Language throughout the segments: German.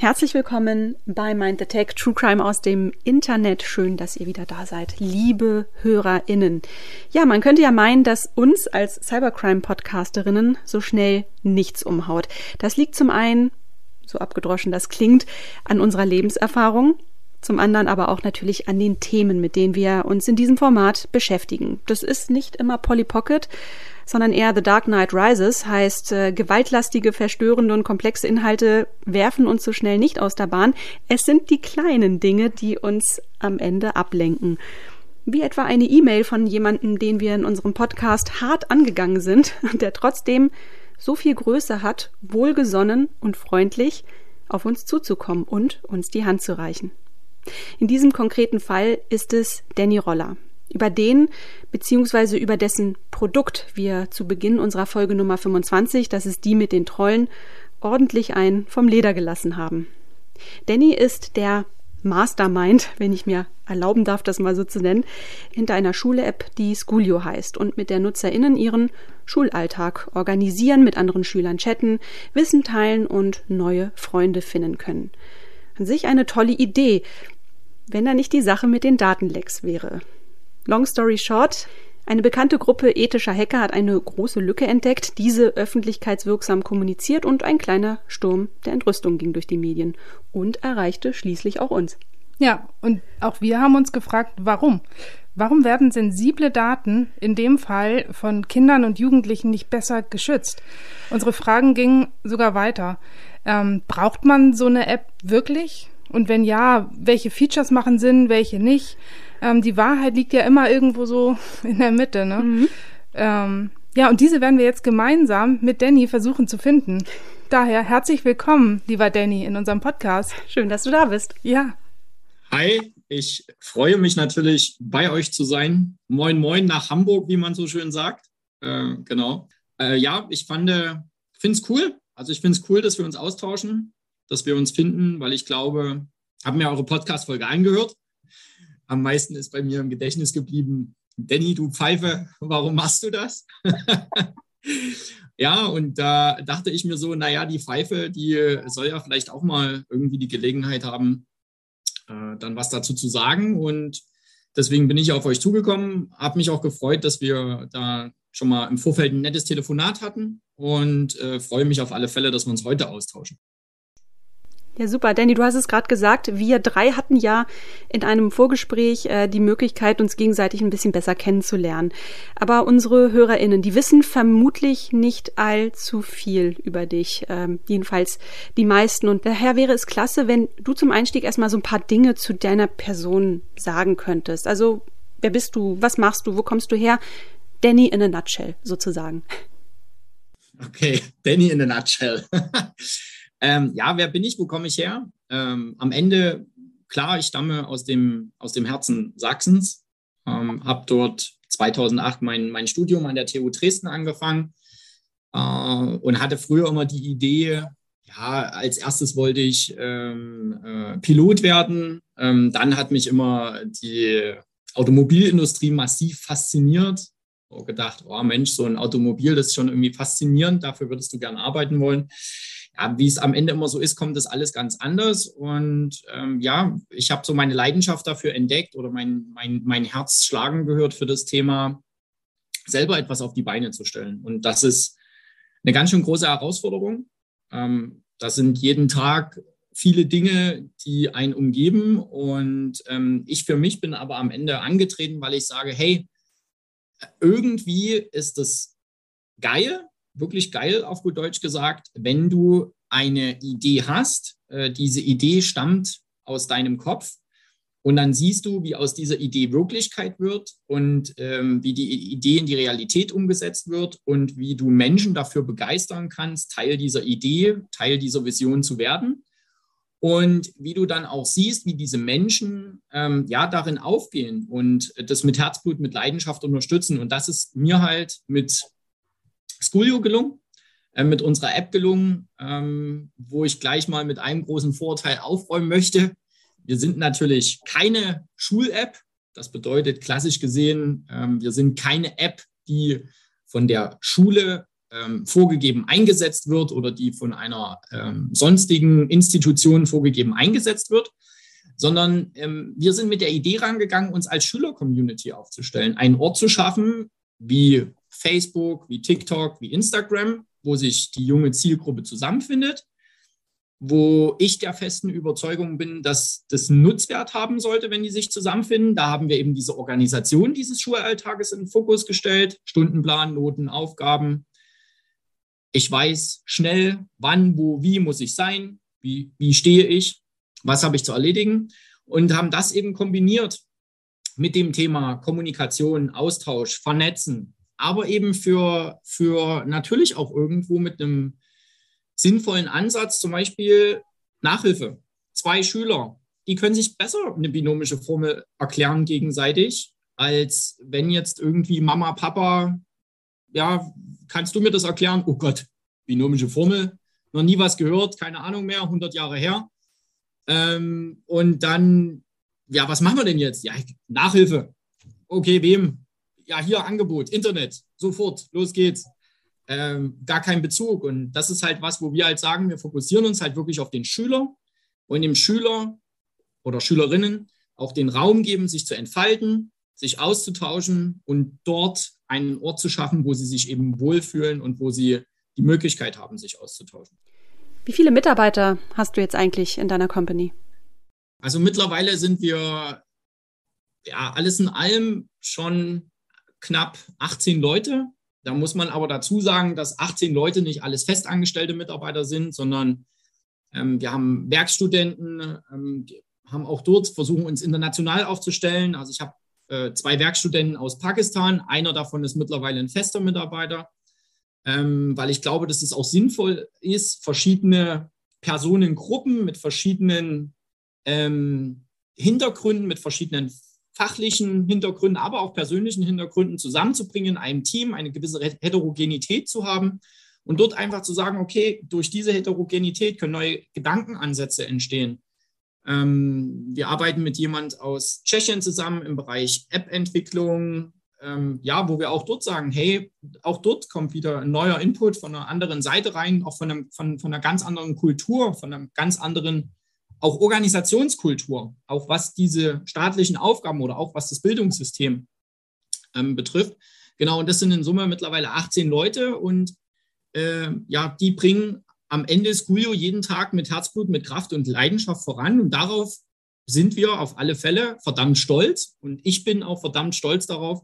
Herzlich willkommen bei Mind the Tech True Crime aus dem Internet. Schön, dass ihr wieder da seid, liebe HörerInnen. Ja, man könnte ja meinen, dass uns als Cybercrime-Podcasterinnen so schnell nichts umhaut. Das liegt zum einen, so abgedroschen das klingt, an unserer Lebenserfahrung, zum anderen aber auch natürlich an den Themen, mit denen wir uns in diesem Format beschäftigen. Das ist nicht immer Polly Pocket, sondern eher The Dark Knight Rises, heißt äh, gewaltlastige, verstörende und komplexe Inhalte werfen uns so schnell nicht aus der Bahn. Es sind die kleinen Dinge, die uns am Ende ablenken. Wie etwa eine E-Mail von jemandem, den wir in unserem Podcast hart angegangen sind der trotzdem so viel Größe hat, wohlgesonnen und freundlich auf uns zuzukommen und uns die Hand zu reichen. In diesem konkreten Fall ist es Danny Roller. Über den bzw. über dessen Produkt wir zu Beginn unserer Folge Nummer 25, das ist die mit den Trollen, ordentlich ein vom Leder gelassen haben. Danny ist der Mastermind, wenn ich mir erlauben darf, das mal so zu nennen, hinter einer Schule-App, die Schoolio heißt und mit der NutzerInnen ihren Schulalltag organisieren, mit anderen Schülern chatten, Wissen teilen und neue Freunde finden können. An sich eine tolle Idee, wenn da nicht die Sache mit den Datenlecks wäre. Long story short, eine bekannte Gruppe ethischer Hacker hat eine große Lücke entdeckt, diese öffentlichkeitswirksam kommuniziert und ein kleiner Sturm der Entrüstung ging durch die Medien und erreichte schließlich auch uns. Ja, und auch wir haben uns gefragt, warum? Warum werden sensible Daten in dem Fall von Kindern und Jugendlichen nicht besser geschützt? Unsere Fragen gingen sogar weiter. Ähm, braucht man so eine App wirklich? Und wenn ja, welche Features machen Sinn, welche nicht? Ähm, die Wahrheit liegt ja immer irgendwo so in der Mitte. Ne? Mhm. Ähm, ja, und diese werden wir jetzt gemeinsam mit Danny versuchen zu finden. Daher herzlich willkommen, lieber Danny, in unserem Podcast. Schön, dass du da bist. Ja. Hi, ich freue mich natürlich, bei euch zu sein. Moin, moin nach Hamburg, wie man so schön sagt. Äh, genau. Äh, ja, ich fand, äh, finde es cool. Also ich finde es cool, dass wir uns austauschen, dass wir uns finden, weil ich glaube, habe mir eure Podcast-Folge angehört am meisten ist bei mir im Gedächtnis geblieben, Danny, du Pfeife, warum machst du das? ja, und da dachte ich mir so, naja, die Pfeife, die soll ja vielleicht auch mal irgendwie die Gelegenheit haben, äh, dann was dazu zu sagen. Und deswegen bin ich auf euch zugekommen, habe mich auch gefreut, dass wir da schon mal im Vorfeld ein nettes Telefonat hatten und äh, freue mich auf alle Fälle, dass wir uns heute austauschen. Ja, super. Danny, du hast es gerade gesagt, wir drei hatten ja in einem Vorgespräch äh, die Möglichkeit, uns gegenseitig ein bisschen besser kennenzulernen. Aber unsere HörerInnen, die wissen vermutlich nicht allzu viel über dich. Ähm, jedenfalls die meisten. Und daher wäre es klasse, wenn du zum Einstieg erstmal so ein paar Dinge zu deiner Person sagen könntest. Also, wer bist du? Was machst du? Wo kommst du her? Danny in a nutshell, sozusagen. Okay, Danny in a nutshell. Ähm, ja, wer bin ich? Wo komme ich her? Ähm, am Ende, klar, ich stamme aus dem, aus dem Herzen Sachsens, ähm, habe dort 2008 mein, mein Studium an der TU Dresden angefangen äh, und hatte früher immer die Idee, ja, als erstes wollte ich ähm, äh, Pilot werden. Ähm, dann hat mich immer die Automobilindustrie massiv fasziniert. Und gedacht, oh Mensch, so ein Automobil, das ist schon irgendwie faszinierend, dafür würdest du gern arbeiten wollen ja, wie es am Ende immer so ist, kommt das alles ganz anders. Und ähm, ja, ich habe so meine Leidenschaft dafür entdeckt oder mein, mein, mein Herz schlagen gehört für das Thema, selber etwas auf die Beine zu stellen. Und das ist eine ganz schön große Herausforderung. Ähm, das sind jeden Tag viele Dinge, die einen umgeben. Und ähm, ich für mich bin aber am Ende angetreten, weil ich sage, hey, irgendwie ist das geil, wirklich geil, auf gut Deutsch gesagt, wenn du eine Idee hast, äh, diese Idee stammt aus deinem Kopf und dann siehst du, wie aus dieser Idee Wirklichkeit wird und ähm, wie die Idee in die Realität umgesetzt wird und wie du Menschen dafür begeistern kannst, Teil dieser Idee, Teil dieser Vision zu werden. Und wie du dann auch siehst, wie diese Menschen ähm, ja darin aufgehen und das mit Herzblut, mit Leidenschaft unterstützen. Und das ist mir halt mit Schoolio gelungen, äh, mit unserer App gelungen, ähm, wo ich gleich mal mit einem großen Vorteil aufräumen möchte. Wir sind natürlich keine Schul-App. Das bedeutet klassisch gesehen, ähm, wir sind keine App, die von der Schule ähm, vorgegeben eingesetzt wird oder die von einer ähm, sonstigen Institution vorgegeben eingesetzt wird, sondern ähm, wir sind mit der Idee rangegangen, uns als Schüler-Community aufzustellen, einen Ort zu schaffen, wie Facebook, wie TikTok, wie Instagram, wo sich die junge Zielgruppe zusammenfindet, wo ich der festen Überzeugung bin, dass das Nutzwert haben sollte, wenn die sich zusammenfinden. Da haben wir eben diese Organisation dieses Schulalltages in den Fokus gestellt, Stundenplan, Noten, Aufgaben. Ich weiß schnell, wann, wo, wie muss ich sein, wie, wie stehe ich, was habe ich zu erledigen und haben das eben kombiniert mit dem Thema Kommunikation, Austausch, Vernetzen, aber eben für, für natürlich auch irgendwo mit einem sinnvollen Ansatz, zum Beispiel Nachhilfe. Zwei Schüler, die können sich besser eine binomische Formel erklären gegenseitig, als wenn jetzt irgendwie Mama, Papa, ja, kannst du mir das erklären? Oh Gott, binomische Formel, noch nie was gehört, keine Ahnung mehr, 100 Jahre her. Ähm, und dann, ja, was machen wir denn jetzt? Ja, Nachhilfe. Okay, wem? Ja, hier Angebot, Internet, sofort, los geht's. Ähm, gar kein Bezug. Und das ist halt was, wo wir halt sagen, wir fokussieren uns halt wirklich auf den Schüler und dem Schüler oder Schülerinnen auch den Raum geben, sich zu entfalten, sich auszutauschen und dort einen Ort zu schaffen, wo sie sich eben wohlfühlen und wo sie die Möglichkeit haben, sich auszutauschen. Wie viele Mitarbeiter hast du jetzt eigentlich in deiner Company? Also mittlerweile sind wir ja alles in allem schon knapp 18 Leute. Da muss man aber dazu sagen, dass 18 Leute nicht alles festangestellte Mitarbeiter sind, sondern ähm, wir haben Werkstudenten, ähm, haben auch dort versuchen, uns international aufzustellen. Also ich habe äh, zwei Werkstudenten aus Pakistan. Einer davon ist mittlerweile ein fester Mitarbeiter, ähm, weil ich glaube, dass es auch sinnvoll ist, verschiedene Personengruppen mit verschiedenen ähm, Hintergründen, mit verschiedenen fachlichen Hintergründen, aber auch persönlichen Hintergründen zusammenzubringen, in einem Team eine gewisse Heterogenität zu haben und dort einfach zu sagen, okay, durch diese Heterogenität können neue Gedankenansätze entstehen. Ähm, wir arbeiten mit jemand aus Tschechien zusammen im Bereich App-Entwicklung, ähm, ja, wo wir auch dort sagen, hey, auch dort kommt wieder ein neuer Input von einer anderen Seite rein, auch von, einem, von, von einer ganz anderen Kultur, von einem ganz anderen auch Organisationskultur, auch was diese staatlichen Aufgaben oder auch was das Bildungssystem ähm, betrifft. Genau, und das sind in Summe mittlerweile 18 Leute und äh, ja, die bringen am Ende Sculio jeden Tag mit Herzblut, mit Kraft und Leidenschaft voran und darauf sind wir auf alle Fälle verdammt stolz und ich bin auch verdammt stolz darauf,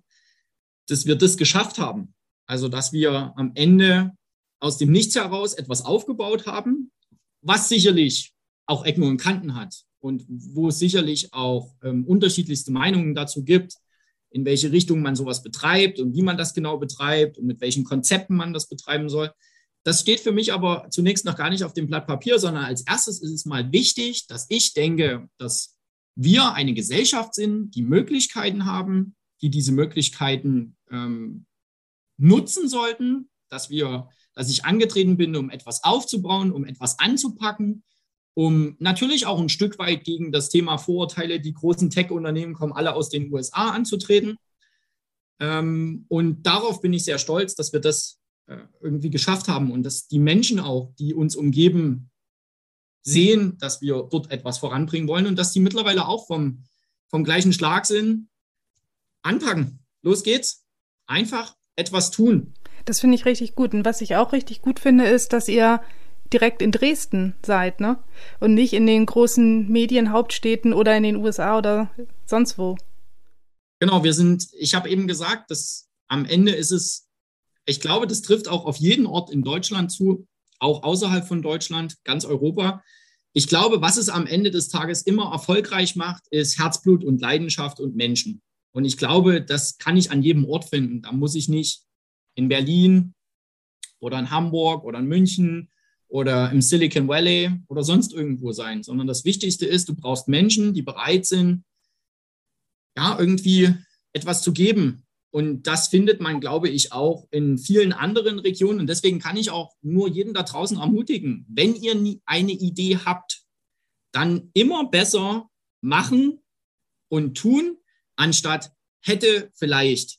dass wir das geschafft haben. Also, dass wir am Ende aus dem Nichts heraus etwas aufgebaut haben, was sicherlich auch Ecken und Kanten hat und wo es sicherlich auch ähm, unterschiedlichste Meinungen dazu gibt, in welche Richtung man sowas betreibt und wie man das genau betreibt und mit welchen Konzepten man das betreiben soll. Das steht für mich aber zunächst noch gar nicht auf dem Blatt Papier, sondern als erstes ist es mal wichtig, dass ich denke, dass wir eine Gesellschaft sind, die Möglichkeiten haben, die diese Möglichkeiten ähm, nutzen sollten, dass wir, dass ich angetreten bin, um etwas aufzubauen, um etwas anzupacken, um natürlich auch ein Stück weit gegen das Thema Vorurteile, die großen Tech-Unternehmen kommen alle aus den USA anzutreten. Ähm, und darauf bin ich sehr stolz, dass wir das äh, irgendwie geschafft haben und dass die Menschen auch, die uns umgeben, sehen, dass wir dort etwas voranbringen wollen und dass die mittlerweile auch vom, vom gleichen Schlag sind. Anpacken. Los geht's. Einfach etwas tun. Das finde ich richtig gut. Und was ich auch richtig gut finde, ist, dass ihr direkt in Dresden seid, ne? Und nicht in den großen Medienhauptstädten oder in den USA oder sonst wo. Genau, wir sind, ich habe eben gesagt, dass am Ende ist es, ich glaube, das trifft auch auf jeden Ort in Deutschland zu, auch außerhalb von Deutschland, ganz Europa. Ich glaube, was es am Ende des Tages immer erfolgreich macht, ist Herzblut und Leidenschaft und Menschen. Und ich glaube, das kann ich an jedem Ort finden. Da muss ich nicht in Berlin oder in Hamburg oder in München oder im Silicon Valley oder sonst irgendwo sein, sondern das Wichtigste ist, du brauchst Menschen, die bereit sind, ja, irgendwie etwas zu geben. Und das findet man, glaube ich, auch in vielen anderen Regionen. Und deswegen kann ich auch nur jeden da draußen ermutigen, wenn ihr eine Idee habt, dann immer besser machen und tun, anstatt hätte vielleicht.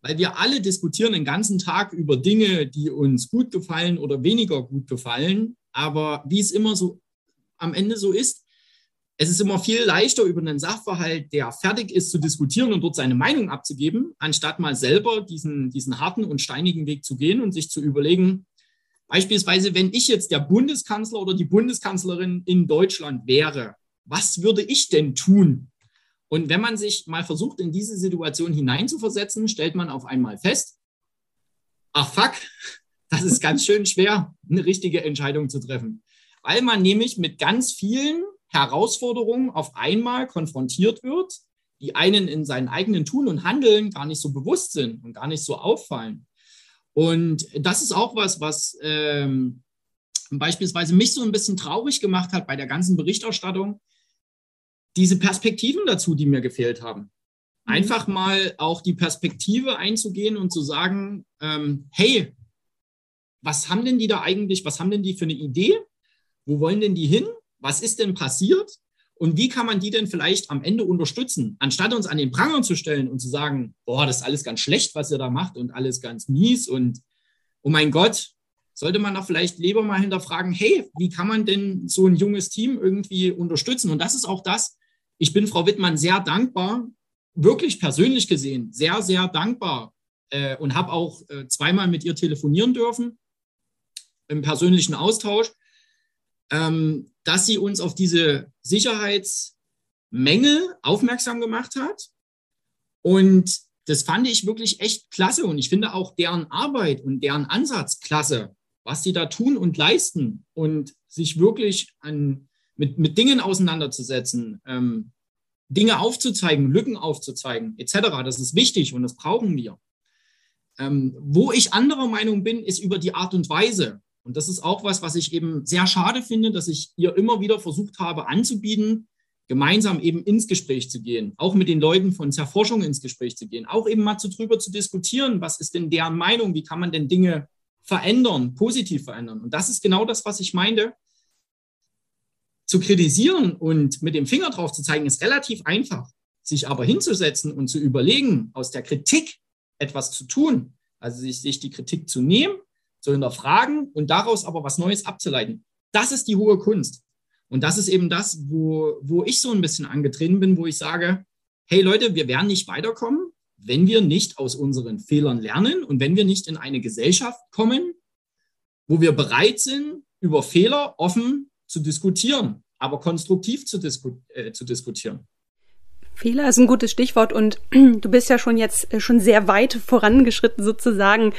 Weil wir alle diskutieren den ganzen Tag über Dinge, die uns gut gefallen oder weniger gut gefallen. Aber wie es immer so am Ende so ist, es ist immer viel leichter, über einen Sachverhalt, der fertig ist, zu diskutieren und dort seine Meinung abzugeben, anstatt mal selber diesen, diesen harten und steinigen Weg zu gehen und sich zu überlegen, beispielsweise, wenn ich jetzt der Bundeskanzler oder die Bundeskanzlerin in Deutschland wäre, was würde ich denn tun? Und wenn man sich mal versucht, in diese Situation hineinzuversetzen, stellt man auf einmal fest, ach fuck, das ist ganz schön schwer, eine richtige Entscheidung zu treffen. Weil man nämlich mit ganz vielen Herausforderungen auf einmal konfrontiert wird, die einen in seinen eigenen Tun und Handeln gar nicht so bewusst sind und gar nicht so auffallen. Und das ist auch was, was ähm, beispielsweise mich so ein bisschen traurig gemacht hat bei der ganzen Berichterstattung. Diese Perspektiven dazu, die mir gefehlt haben. Mhm. Einfach mal auch die Perspektive einzugehen und zu sagen, ähm, hey, was haben denn die da eigentlich, was haben denn die für eine Idee? Wo wollen denn die hin? was ist denn passiert und wie kann man die denn vielleicht am Ende unterstützen, anstatt uns an den Pranger zu stellen und zu sagen, boah, das ist alles ganz schlecht, was ihr da macht und alles ganz mies und oh mein Gott, sollte man doch vielleicht lieber mal hinterfragen, hey, wie kann man denn so ein junges Team irgendwie unterstützen? Und das ist auch das, ich bin Frau Wittmann sehr dankbar, wirklich persönlich gesehen, sehr, sehr dankbar äh, und habe auch äh, zweimal mit ihr telefonieren dürfen im persönlichen Austausch ähm, dass sie uns auf diese Sicherheitsmängel aufmerksam gemacht hat. Und das fand ich wirklich echt klasse. Und ich finde auch deren Arbeit und deren Ansatz klasse, was sie da tun und leisten und sich wirklich an, mit, mit Dingen auseinanderzusetzen, ähm, Dinge aufzuzeigen, Lücken aufzuzeigen, etc. Das ist wichtig und das brauchen wir. Ähm, wo ich anderer Meinung bin, ist über die Art und Weise. Und das ist auch was, was ich eben sehr schade finde, dass ich ihr immer wieder versucht habe anzubieten, gemeinsam eben ins Gespräch zu gehen, auch mit den Leuten von Zerforschung ins Gespräch zu gehen, auch eben mal zu drüber zu diskutieren, was ist denn deren Meinung, wie kann man denn Dinge verändern, positiv verändern. Und das ist genau das, was ich meinte. Zu kritisieren und mit dem Finger drauf zu zeigen, ist relativ einfach. Sich aber hinzusetzen und zu überlegen, aus der Kritik etwas zu tun, also sich, sich die Kritik zu nehmen zu hinterfragen und daraus aber was Neues abzuleiten. Das ist die hohe Kunst. Und das ist eben das, wo, wo ich so ein bisschen angetreten bin, wo ich sage, hey Leute, wir werden nicht weiterkommen, wenn wir nicht aus unseren Fehlern lernen und wenn wir nicht in eine Gesellschaft kommen, wo wir bereit sind, über Fehler offen zu diskutieren, aber konstruktiv zu, disku äh, zu diskutieren. Fehler ist ein gutes Stichwort und du bist ja schon jetzt äh, schon sehr weit vorangeschritten sozusagen,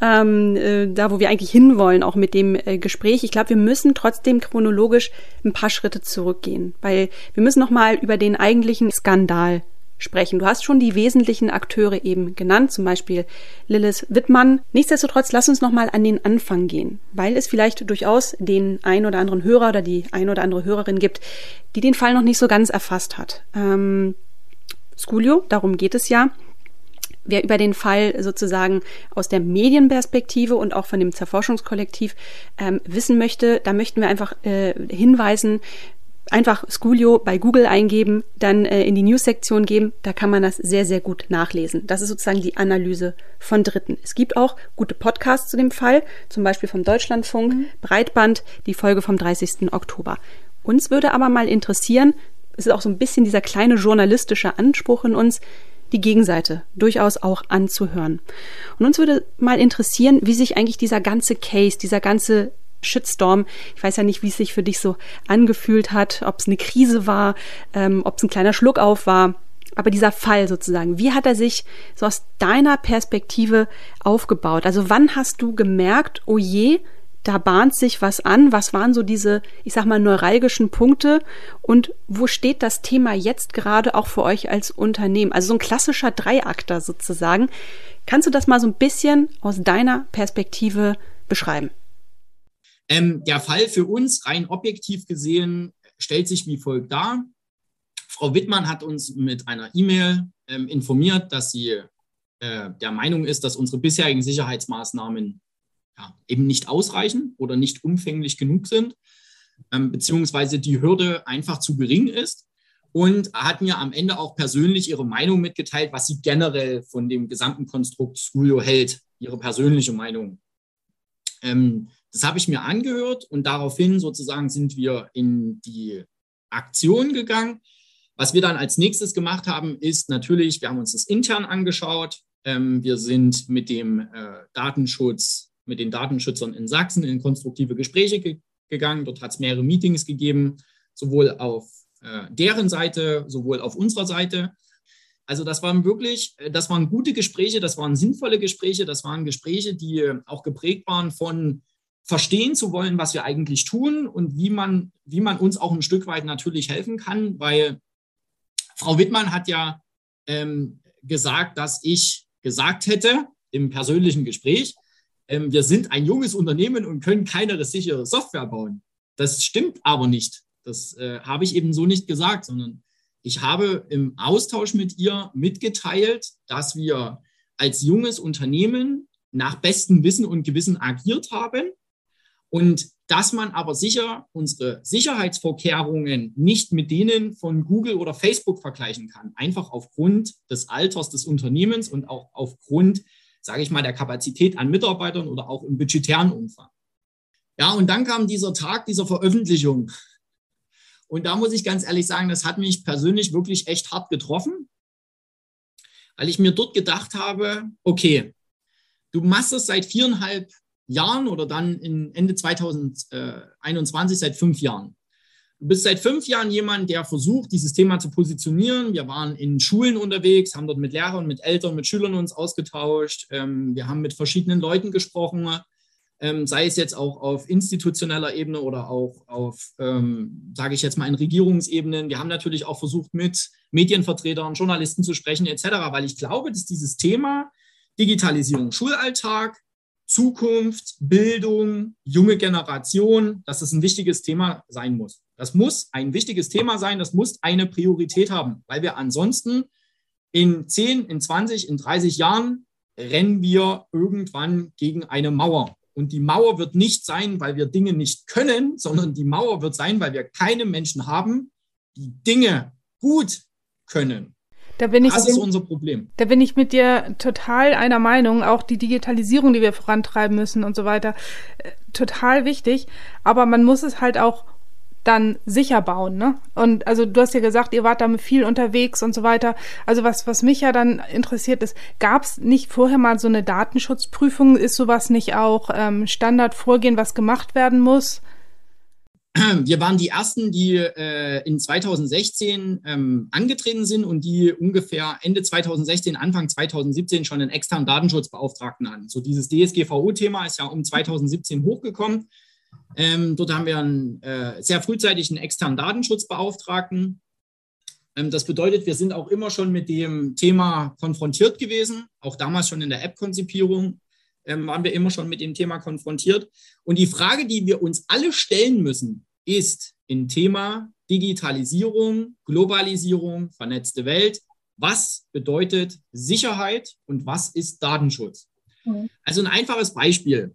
ähm, äh, da wo wir eigentlich hinwollen, auch mit dem äh, Gespräch. Ich glaube, wir müssen trotzdem chronologisch ein paar Schritte zurückgehen, weil wir müssen noch mal über den eigentlichen Skandal sprechen. Du hast schon die wesentlichen Akteure eben genannt, zum Beispiel Lilith Wittmann. Nichtsdestotrotz, lass uns nochmal an den Anfang gehen, weil es vielleicht durchaus den ein oder anderen Hörer oder die ein oder andere Hörerin gibt, die den Fall noch nicht so ganz erfasst hat. Ähm, Sculio, darum geht es ja. Wer über den Fall sozusagen aus der Medienperspektive und auch von dem Zerforschungskollektiv ähm, wissen möchte, da möchten wir einfach äh, hinweisen, einfach Sculio bei Google eingeben, dann äh, in die News-Sektion geben. Da kann man das sehr, sehr gut nachlesen. Das ist sozusagen die Analyse von Dritten. Es gibt auch gute Podcasts zu dem Fall, zum Beispiel vom Deutschlandfunk, mhm. Breitband, die Folge vom 30. Oktober. Uns würde aber mal interessieren, es ist auch so ein bisschen dieser kleine journalistische Anspruch in uns, die Gegenseite durchaus auch anzuhören. Und uns würde mal interessieren, wie sich eigentlich dieser ganze Case, dieser ganze Shitstorm. Ich weiß ja nicht, wie es sich für dich so angefühlt hat, ob es eine Krise war, ähm, ob es ein kleiner Schluck auf war. Aber dieser Fall sozusagen, wie hat er sich so aus deiner Perspektive aufgebaut? Also wann hast du gemerkt, oh je, da bahnt sich was an? Was waren so diese, ich sag mal, neuralgischen Punkte? Und wo steht das Thema jetzt gerade auch für euch als Unternehmen? Also so ein klassischer Dreiakter sozusagen. Kannst du das mal so ein bisschen aus deiner Perspektive beschreiben? Ähm, der Fall für uns rein objektiv gesehen stellt sich wie folgt dar. Frau Wittmann hat uns mit einer E-Mail ähm, informiert, dass sie äh, der Meinung ist, dass unsere bisherigen Sicherheitsmaßnahmen ja, eben nicht ausreichen oder nicht umfänglich genug sind, ähm, beziehungsweise die Hürde einfach zu gering ist. und hat mir am Ende auch persönlich ihre Meinung mitgeteilt, was sie generell von dem gesamten Konstrukt Schoolio hält, ihre persönliche Meinung. Ähm, das habe ich mir angehört und daraufhin sozusagen sind wir in die Aktion gegangen. Was wir dann als nächstes gemacht haben, ist natürlich, wir haben uns das intern angeschaut. Ähm, wir sind mit dem äh, Datenschutz, mit den Datenschützern in Sachsen in konstruktive Gespräche ge gegangen. Dort hat es mehrere Meetings gegeben, sowohl auf äh, deren Seite, sowohl auf unserer Seite. Also das waren wirklich, äh, das waren gute Gespräche, das waren sinnvolle Gespräche, das waren Gespräche, die auch geprägt waren von verstehen zu wollen, was wir eigentlich tun und wie man, wie man uns auch ein Stück weit natürlich helfen kann, weil Frau Wittmann hat ja ähm, gesagt, dass ich gesagt hätte im persönlichen Gespräch, ähm, wir sind ein junges Unternehmen und können keine sichere Software bauen. Das stimmt aber nicht. Das äh, habe ich eben so nicht gesagt, sondern ich habe im Austausch mit ihr mitgeteilt, dass wir als junges Unternehmen nach bestem Wissen und Gewissen agiert haben und dass man aber sicher unsere Sicherheitsvorkehrungen nicht mit denen von Google oder Facebook vergleichen kann. Einfach aufgrund des Alters des Unternehmens und auch aufgrund, sage ich mal, der Kapazität an Mitarbeitern oder auch im budgetären Umfang. Ja, und dann kam dieser Tag dieser Veröffentlichung und da muss ich ganz ehrlich sagen, das hat mich persönlich wirklich echt hart getroffen, weil ich mir dort gedacht habe, okay, du machst es seit viereinhalb Jahren oder dann in Ende 2021 seit fünf Jahren. Du bist seit fünf Jahren jemand, der versucht, dieses Thema zu positionieren. Wir waren in Schulen unterwegs, haben dort mit Lehrern, mit Eltern, mit Schülern uns ausgetauscht. Ähm, wir haben mit verschiedenen Leuten gesprochen ähm, sei es jetzt auch auf institutioneller Ebene oder auch auf, ähm, sage ich jetzt mal, in Regierungsebenen. Wir haben natürlich auch versucht, mit Medienvertretern, Journalisten zu sprechen etc., weil ich glaube, dass dieses Thema Digitalisierung, Schulalltag, Zukunft, Bildung, junge Generation, dass das ein wichtiges Thema sein muss. Das muss ein wichtiges Thema sein, das muss eine Priorität haben, weil wir ansonsten in 10, in 20, in 30 Jahren rennen wir irgendwann gegen eine Mauer. Und die Mauer wird nicht sein, weil wir Dinge nicht können, sondern die Mauer wird sein, weil wir keine Menschen haben, die Dinge gut können. Da bin ich, das ist unser Problem. Da bin ich mit dir total einer Meinung. Auch die Digitalisierung, die wir vorantreiben müssen und so weiter, äh, total wichtig. Aber man muss es halt auch dann sicher bauen, ne? Und also du hast ja gesagt, ihr wart damit viel unterwegs und so weiter. Also was, was mich ja dann interessiert ist, gab es nicht vorher mal so eine Datenschutzprüfung? Ist sowas nicht auch ähm, Standardvorgehen, was gemacht werden muss? Wir waren die ersten, die äh, in 2016 ähm, angetreten sind und die ungefähr Ende 2016, Anfang 2017 schon einen externen Datenschutzbeauftragten hatten. So dieses DSGVO-Thema ist ja um 2017 hochgekommen. Ähm, dort haben wir einen äh, sehr frühzeitig einen externen Datenschutzbeauftragten. Ähm, das bedeutet, wir sind auch immer schon mit dem Thema konfrontiert gewesen. Auch damals schon in der App-Konzipierung ähm, waren wir immer schon mit dem Thema konfrontiert. Und die Frage, die wir uns alle stellen müssen, ist im Thema Digitalisierung, Globalisierung, vernetzte Welt. Was bedeutet Sicherheit und was ist Datenschutz? Mhm. Also ein einfaches Beispiel.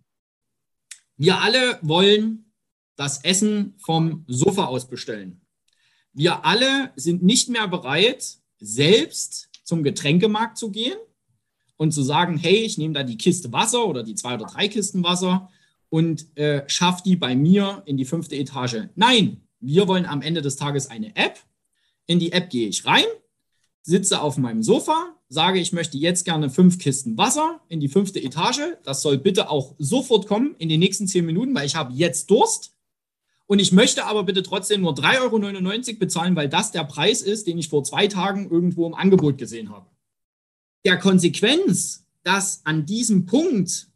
Wir alle wollen das Essen vom Sofa aus bestellen. Wir alle sind nicht mehr bereit, selbst zum Getränkemarkt zu gehen und zu sagen, hey, ich nehme da die Kiste Wasser oder die zwei oder drei Kisten Wasser und äh, schaffe die bei mir in die fünfte Etage. Nein, wir wollen am Ende des Tages eine App. In die App gehe ich rein, sitze auf meinem Sofa, sage, ich möchte jetzt gerne fünf Kisten Wasser in die fünfte Etage. Das soll bitte auch sofort kommen in den nächsten zehn Minuten, weil ich habe jetzt Durst. Und ich möchte aber bitte trotzdem nur 3,99 Euro bezahlen, weil das der Preis ist, den ich vor zwei Tagen irgendwo im Angebot gesehen habe. Der Konsequenz, dass an diesem Punkt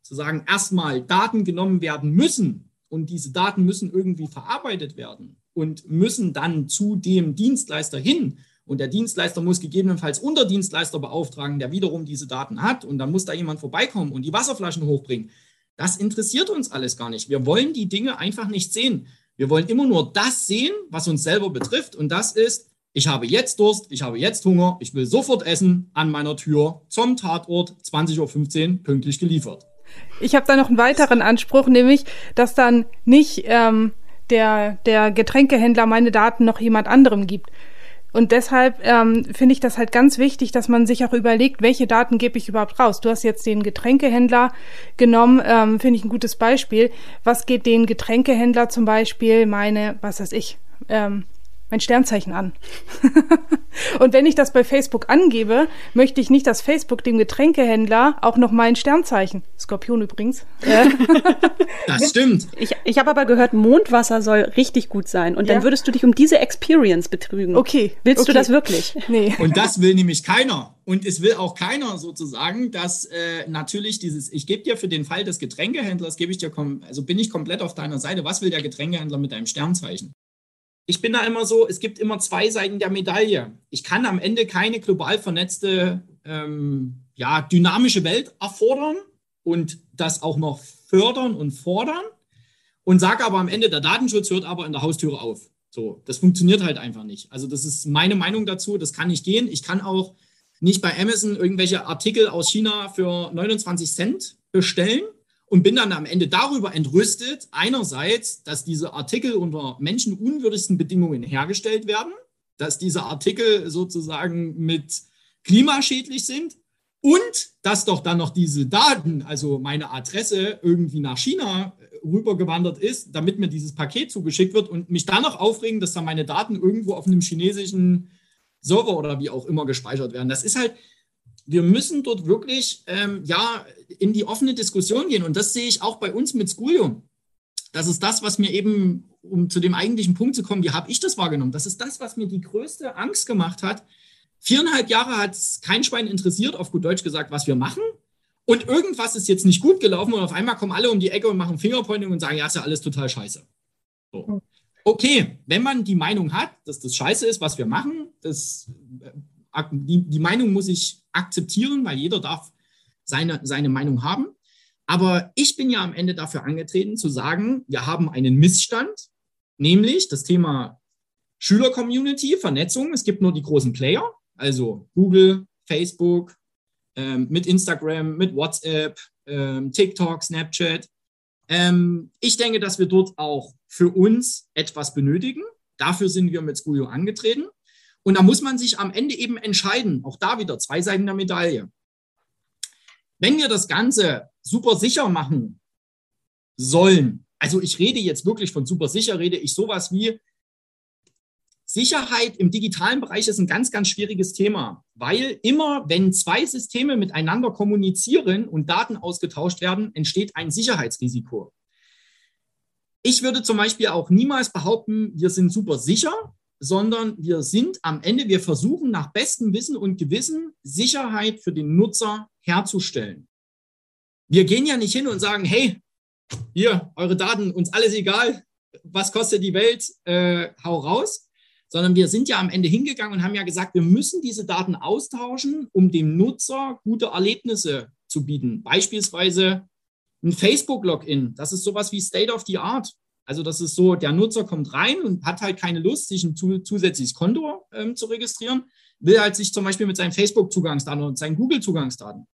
sozusagen erstmal Daten genommen werden müssen und diese Daten müssen irgendwie verarbeitet werden und müssen dann zu dem Dienstleister hin, und der Dienstleister muss gegebenenfalls Unterdienstleister beauftragen, der wiederum diese Daten hat. Und dann muss da jemand vorbeikommen und die Wasserflaschen hochbringen. Das interessiert uns alles gar nicht. Wir wollen die Dinge einfach nicht sehen. Wir wollen immer nur das sehen, was uns selber betrifft. Und das ist, ich habe jetzt Durst, ich habe jetzt Hunger, ich will sofort essen an meiner Tür zum Tatort 20.15 Uhr pünktlich geliefert. Ich habe da noch einen weiteren Anspruch, nämlich, dass dann nicht ähm, der, der Getränkehändler meine Daten noch jemand anderem gibt. Und deshalb ähm, finde ich das halt ganz wichtig, dass man sich auch überlegt, welche Daten gebe ich überhaupt raus. Du hast jetzt den Getränkehändler genommen, ähm, finde ich ein gutes Beispiel. Was geht den Getränkehändler zum Beispiel meine, was weiß ich, ähm, mein Sternzeichen an. und wenn ich das bei Facebook angebe, möchte ich nicht, dass Facebook dem Getränkehändler auch noch mein Sternzeichen, Skorpion übrigens. das stimmt. Ich, ich habe aber gehört, Mondwasser soll richtig gut sein. Und ja. dann würdest du dich um diese Experience betrügen. Okay. Willst okay. du das wirklich? Nee. Und das will nämlich keiner. Und es will auch keiner sozusagen, dass äh, natürlich dieses, ich gebe dir für den Fall des Getränkehändlers, gebe ich dir, also bin ich komplett auf deiner Seite. Was will der Getränkehändler mit deinem Sternzeichen? Ich bin da immer so, es gibt immer zwei Seiten der Medaille. Ich kann am Ende keine global vernetzte, ähm, ja, dynamische Welt erfordern und das auch noch fördern und fordern und sage aber am Ende, der Datenschutz hört aber in der Haustüre auf. So, das funktioniert halt einfach nicht. Also das ist meine Meinung dazu, das kann nicht gehen. Ich kann auch nicht bei Amazon irgendwelche Artikel aus China für 29 Cent bestellen und bin dann am Ende darüber entrüstet, einerseits, dass diese Artikel unter menschenunwürdigsten Bedingungen hergestellt werden, dass diese Artikel sozusagen mit klimaschädlich sind und dass doch dann noch diese Daten, also meine Adresse irgendwie nach China rübergewandert ist, damit mir dieses Paket zugeschickt wird und mich dann noch aufregen, dass da meine Daten irgendwo auf einem chinesischen Server oder wie auch immer gespeichert werden. Das ist halt, wir müssen dort wirklich ähm, ja, in die offene Diskussion gehen. Und das sehe ich auch bei uns mit Schoolio. Das ist das, was mir eben, um zu dem eigentlichen Punkt zu kommen, wie habe ich das wahrgenommen? Das ist das, was mir die größte Angst gemacht hat. Viereinhalb Jahre hat es kein Schwein interessiert, auf gut Deutsch gesagt, was wir machen. Und irgendwas ist jetzt nicht gut gelaufen und auf einmal kommen alle um die Ecke und machen Fingerpointing und sagen, ja, ist ja alles total scheiße. So. Okay, wenn man die Meinung hat, dass das scheiße ist, was wir machen, das, die, die Meinung muss ich akzeptieren, weil jeder darf seine, seine Meinung haben. Aber ich bin ja am Ende dafür angetreten zu sagen, wir haben einen Missstand, nämlich das Thema Schüler-Community, Vernetzung. Es gibt nur die großen Player, also Google, Facebook, ähm, mit Instagram, mit WhatsApp, ähm, TikTok, Snapchat. Ähm, ich denke, dass wir dort auch für uns etwas benötigen. Dafür sind wir mit Schoolio angetreten. Und da muss man sich am Ende eben entscheiden. Auch da wieder zwei Seiten der Medaille. Wenn wir das Ganze super sicher machen sollen, also ich rede jetzt wirklich von super sicher, rede ich sowas wie Sicherheit im digitalen Bereich ist ein ganz, ganz schwieriges Thema, weil immer, wenn zwei Systeme miteinander kommunizieren und Daten ausgetauscht werden, entsteht ein Sicherheitsrisiko. Ich würde zum Beispiel auch niemals behaupten, wir sind super sicher, sondern wir sind am Ende, wir versuchen nach bestem Wissen und Gewissen Sicherheit für den Nutzer herzustellen. Wir gehen ja nicht hin und sagen, hey, hier, eure Daten, uns alles egal, was kostet die Welt, äh, hau raus, sondern wir sind ja am Ende hingegangen und haben ja gesagt, wir müssen diese Daten austauschen, um dem Nutzer gute Erlebnisse zu bieten. Beispielsweise ein Facebook-Login, das ist sowas wie State of the Art. Also das ist so, der Nutzer kommt rein und hat halt keine Lust, sich ein zusätzliches Konto ähm, zu registrieren, will halt sich zum Beispiel mit seinen Facebook-Zugangsdaten und seinen Google-Zugangsdaten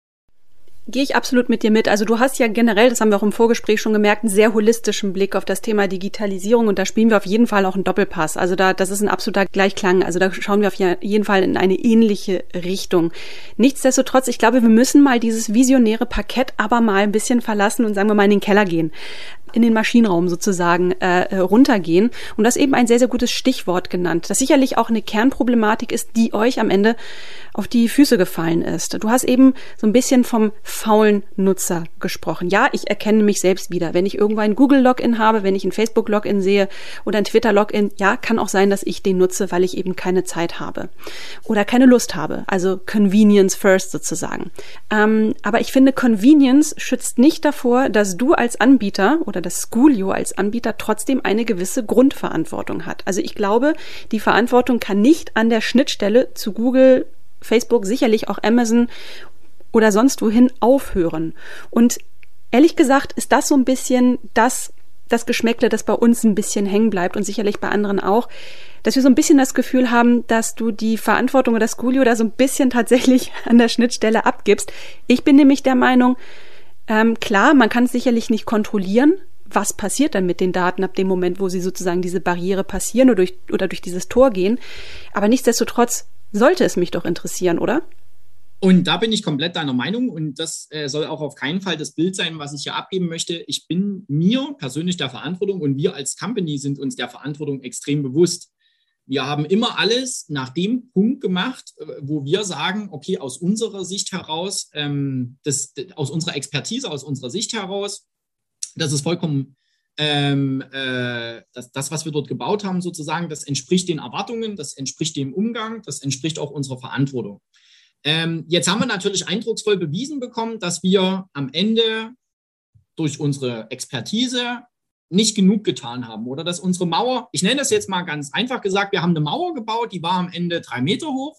Gehe ich absolut mit dir mit. Also du hast ja generell, das haben wir auch im Vorgespräch schon gemerkt, einen sehr holistischen Blick auf das Thema Digitalisierung und da spielen wir auf jeden Fall auch einen Doppelpass. Also da, das ist ein absoluter Gleichklang. Also da schauen wir auf jeden Fall in eine ähnliche Richtung. Nichtsdestotrotz, ich glaube, wir müssen mal dieses visionäre Parkett aber mal ein bisschen verlassen und sagen wir mal in den Keller gehen in den Maschinenraum sozusagen äh, äh, runtergehen. Und das eben ein sehr, sehr gutes Stichwort genannt, das sicherlich auch eine Kernproblematik ist, die euch am Ende auf die Füße gefallen ist. Du hast eben so ein bisschen vom faulen Nutzer gesprochen. Ja, ich erkenne mich selbst wieder. Wenn ich irgendwo ein Google-Login habe, wenn ich ein Facebook-Login sehe oder ein Twitter-Login, ja, kann auch sein, dass ich den nutze, weil ich eben keine Zeit habe oder keine Lust habe. Also Convenience first sozusagen. Ähm, aber ich finde, Convenience schützt nicht davor, dass du als Anbieter oder dass Schoolio als Anbieter trotzdem eine gewisse Grundverantwortung hat. Also ich glaube, die Verantwortung kann nicht an der Schnittstelle zu Google, Facebook, sicherlich auch Amazon oder sonst wohin aufhören. Und ehrlich gesagt ist das so ein bisschen das, das Geschmäckle, das bei uns ein bisschen hängen bleibt und sicherlich bei anderen auch, dass wir so ein bisschen das Gefühl haben, dass du die Verantwortung oder Schoolio da so ein bisschen tatsächlich an der Schnittstelle abgibst. Ich bin nämlich der Meinung, ähm, klar, man kann es sicherlich nicht kontrollieren, was passiert dann mit den Daten ab dem Moment, wo sie sozusagen diese Barriere passieren oder durch, oder durch dieses Tor gehen. Aber nichtsdestotrotz sollte es mich doch interessieren, oder? Und da bin ich komplett deiner Meinung und das äh, soll auch auf keinen Fall das Bild sein, was ich hier abgeben möchte. Ich bin mir persönlich der Verantwortung und wir als Company sind uns der Verantwortung extrem bewusst. Wir haben immer alles nach dem Punkt gemacht, äh, wo wir sagen, okay, aus unserer Sicht heraus, ähm, das, aus unserer Expertise, aus unserer Sicht heraus, das ist vollkommen ähm, äh, das, das, was wir dort gebaut haben, sozusagen, das entspricht den Erwartungen, das entspricht dem Umgang, das entspricht auch unserer Verantwortung. Ähm, jetzt haben wir natürlich eindrucksvoll bewiesen bekommen, dass wir am Ende durch unsere Expertise nicht genug getan haben oder dass unsere Mauer, ich nenne das jetzt mal ganz einfach gesagt, wir haben eine Mauer gebaut, die war am Ende drei Meter hoch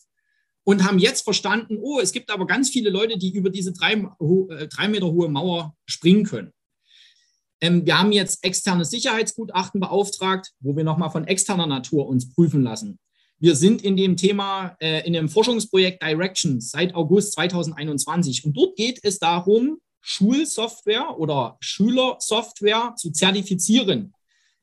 und haben jetzt verstanden, oh, es gibt aber ganz viele Leute, die über diese drei, äh, drei Meter hohe Mauer springen können. Ähm, wir haben jetzt externes Sicherheitsgutachten beauftragt, wo wir nochmal von externer Natur uns prüfen lassen. Wir sind in dem Thema, äh, in dem Forschungsprojekt Directions seit August 2021. Und dort geht es darum, Schulsoftware oder Schülersoftware zu zertifizieren.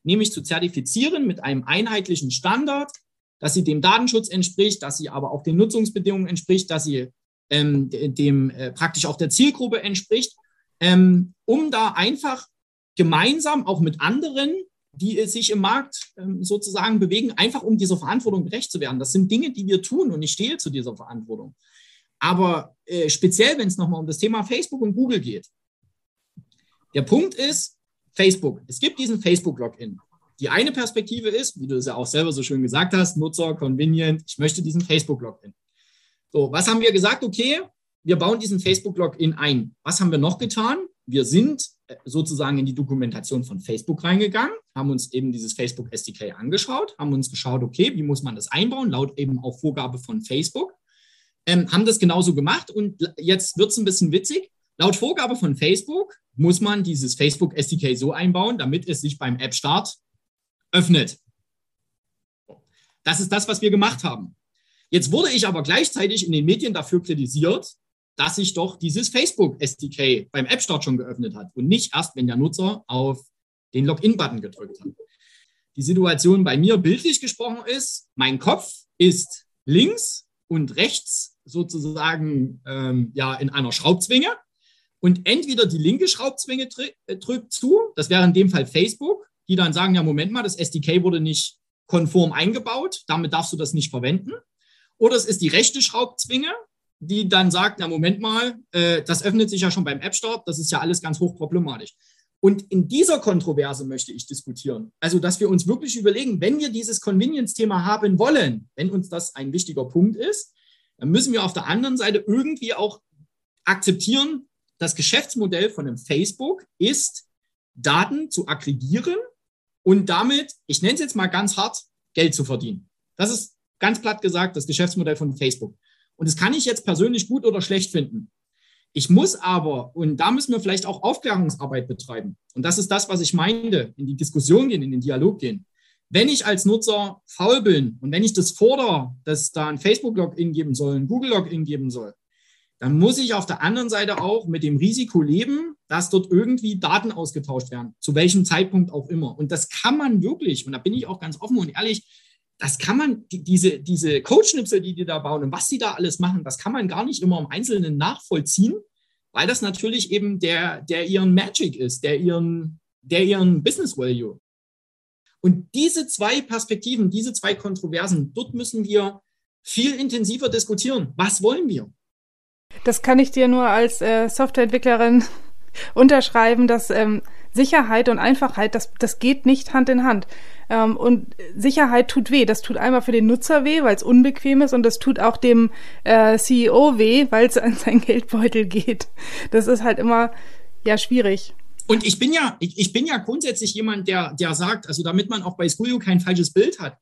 Nämlich zu zertifizieren mit einem einheitlichen Standard, dass sie dem Datenschutz entspricht, dass sie aber auch den Nutzungsbedingungen entspricht, dass sie ähm, dem äh, praktisch auch der Zielgruppe entspricht, ähm, um da einfach gemeinsam auch mit anderen die sich im Markt ähm, sozusagen bewegen, einfach um dieser Verantwortung gerecht zu werden. Das sind Dinge, die wir tun und ich stehe zu dieser Verantwortung. Aber äh, speziell, wenn es nochmal um das Thema Facebook und Google geht, der Punkt ist, Facebook. Es gibt diesen Facebook-Login. Die eine Perspektive ist, wie du es ja auch selber so schön gesagt hast, Nutzer, convenient, ich möchte diesen Facebook-Login. So, was haben wir gesagt? Okay, wir bauen diesen Facebook-Login ein. Was haben wir noch getan? Wir sind äh, sozusagen in die Dokumentation von Facebook reingegangen, haben uns eben dieses Facebook SDK angeschaut, haben uns geschaut, okay, wie muss man das einbauen, laut eben auch Vorgabe von Facebook, ähm, haben das genauso gemacht und jetzt wird es ein bisschen witzig. Laut Vorgabe von Facebook muss man dieses Facebook SDK so einbauen, damit es sich beim App Start öffnet. Das ist das, was wir gemacht haben. Jetzt wurde ich aber gleichzeitig in den Medien dafür kritisiert, dass sich doch dieses Facebook SDK beim App Store schon geöffnet hat und nicht erst, wenn der Nutzer auf den Login-Button gedrückt hat. Die Situation bei mir bildlich gesprochen ist, mein Kopf ist links und rechts sozusagen ähm, ja, in einer Schraubzwinge und entweder die linke Schraubzwinge äh, drückt zu, das wäre in dem Fall Facebook, die dann sagen, ja, Moment mal, das SDK wurde nicht konform eingebaut, damit darfst du das nicht verwenden. Oder es ist die rechte Schraubzwinge, die dann sagt, na Moment mal, äh, das öffnet sich ja schon beim App Store, das ist ja alles ganz hochproblematisch. Und in dieser Kontroverse möchte ich diskutieren. Also, dass wir uns wirklich überlegen, wenn wir dieses Convenience-Thema haben wollen, wenn uns das ein wichtiger Punkt ist, dann müssen wir auf der anderen Seite irgendwie auch akzeptieren, das Geschäftsmodell von einem Facebook ist, Daten zu aggregieren und damit, ich nenne es jetzt mal ganz hart, Geld zu verdienen. Das ist ganz platt gesagt das Geschäftsmodell von Facebook. Und das kann ich jetzt persönlich gut oder schlecht finden. Ich muss aber, und da müssen wir vielleicht auch Aufklärungsarbeit betreiben. Und das ist das, was ich meinte, in die Diskussion gehen, in den Dialog gehen. Wenn ich als Nutzer faul bin und wenn ich das fordere, dass da ein Facebook-Login geben soll, ein Google-Login geben soll, dann muss ich auf der anderen Seite auch mit dem Risiko leben, dass dort irgendwie Daten ausgetauscht werden, zu welchem Zeitpunkt auch immer. Und das kann man wirklich, und da bin ich auch ganz offen und ehrlich, das kann man, die, diese, diese Codeschnipsel, die die da bauen und was sie da alles machen, das kann man gar nicht immer im Einzelnen nachvollziehen, weil das natürlich eben der, der ihren Magic ist, der ihren, der ihren Business Value. Und diese zwei Perspektiven, diese zwei Kontroversen, dort müssen wir viel intensiver diskutieren. Was wollen wir? Das kann ich dir nur als äh, Softwareentwicklerin unterschreiben, dass ähm, Sicherheit und Einfachheit, das, das geht nicht Hand in Hand. Ähm, und Sicherheit tut weh. Das tut einmal für den Nutzer weh, weil es unbequem ist und das tut auch dem äh, CEO weh, weil es an seinen Geldbeutel geht. Das ist halt immer ja schwierig. Und ich bin ja, ich, ich bin ja grundsätzlich jemand, der, der sagt, also damit man auch bei Skulio kein falsches Bild hat,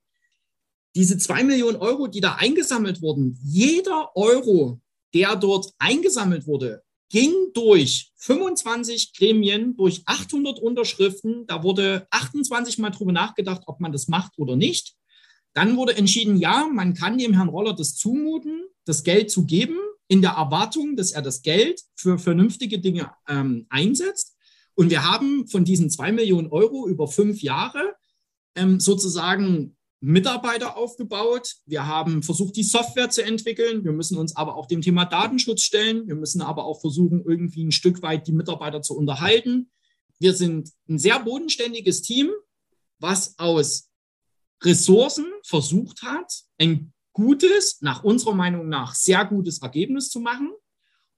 diese zwei Millionen Euro, die da eingesammelt wurden, jeder Euro, der dort eingesammelt wurde, ging durch 25 Gremien, durch 800 Unterschriften. Da wurde 28 Mal drüber nachgedacht, ob man das macht oder nicht. Dann wurde entschieden, ja, man kann dem Herrn Roller das zumuten, das Geld zu geben, in der Erwartung, dass er das Geld für vernünftige Dinge ähm, einsetzt. Und wir haben von diesen zwei Millionen Euro über fünf Jahre ähm, sozusagen Mitarbeiter aufgebaut. Wir haben versucht, die Software zu entwickeln. Wir müssen uns aber auch dem Thema Datenschutz stellen. Wir müssen aber auch versuchen, irgendwie ein Stück weit die Mitarbeiter zu unterhalten. Wir sind ein sehr bodenständiges Team, was aus Ressourcen versucht hat, ein gutes, nach unserer Meinung nach sehr gutes Ergebnis zu machen.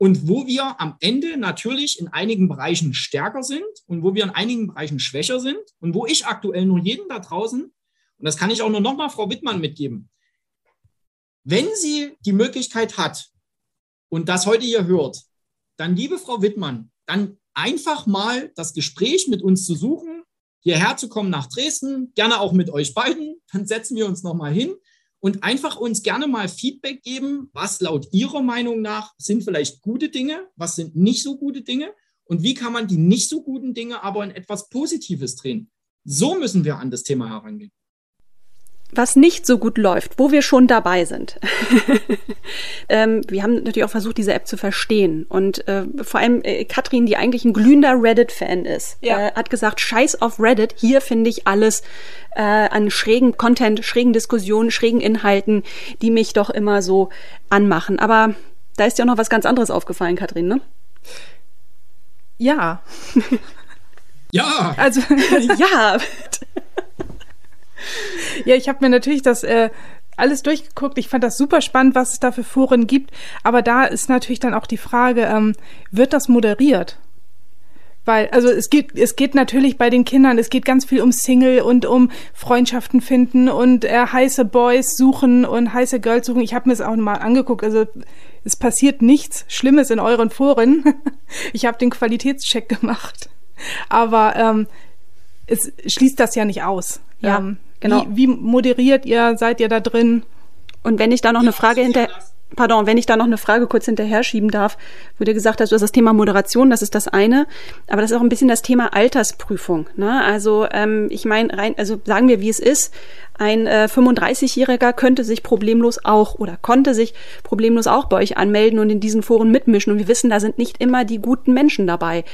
Und wo wir am Ende natürlich in einigen Bereichen stärker sind und wo wir in einigen Bereichen schwächer sind und wo ich aktuell nur jeden da draußen und das kann ich auch nur nochmal Frau Wittmann mitgeben, wenn sie die Möglichkeit hat und das heute hier hört, dann, liebe Frau Wittmann, dann einfach mal das Gespräch mit uns zu suchen, hierher zu kommen nach Dresden, gerne auch mit euch beiden, dann setzen wir uns nochmal hin und einfach uns gerne mal Feedback geben, was laut Ihrer Meinung nach sind vielleicht gute Dinge, was sind nicht so gute Dinge und wie kann man die nicht so guten Dinge aber in etwas Positives drehen. So müssen wir an das Thema herangehen was nicht so gut läuft, wo wir schon dabei sind. ähm, wir haben natürlich auch versucht, diese App zu verstehen. Und äh, vor allem äh, Katrin, die eigentlich ein glühender Reddit-Fan ist, ja. äh, hat gesagt, scheiß auf Reddit, hier finde ich alles äh, an schrägen Content, schrägen Diskussionen, schrägen Inhalten, die mich doch immer so anmachen. Aber da ist ja auch noch was ganz anderes aufgefallen, Katrin, ne? Ja. ja. Also, ja. Ja, ich habe mir natürlich das äh, alles durchgeguckt. Ich fand das super spannend, was es da für Foren gibt. Aber da ist natürlich dann auch die Frage, ähm, wird das moderiert? Weil, also es geht, es geht natürlich bei den Kindern, es geht ganz viel um Single und um Freundschaften finden und äh, heiße Boys suchen und heiße Girls suchen. Ich habe mir das auch mal angeguckt. Also es passiert nichts Schlimmes in euren Foren. ich habe den Qualitätscheck gemacht. Aber ähm, es schließt das ja nicht aus. Ja. Ähm, Genau. Wie, wie moderiert ihr? Seid ihr da drin? Und wenn ich da noch eine Frage hinter, pardon, wenn ich da noch eine Frage kurz hinterher schieben darf, wo du gesagt hast, du hast das Thema Moderation, das ist das eine, aber das ist auch ein bisschen das Thema Altersprüfung. Ne? Also ähm, ich meine, rein, also sagen wir, wie es ist, ein äh, 35-Jähriger könnte sich problemlos auch oder konnte sich problemlos auch bei euch anmelden und in diesen Foren mitmischen. Und wir wissen, da sind nicht immer die guten Menschen dabei.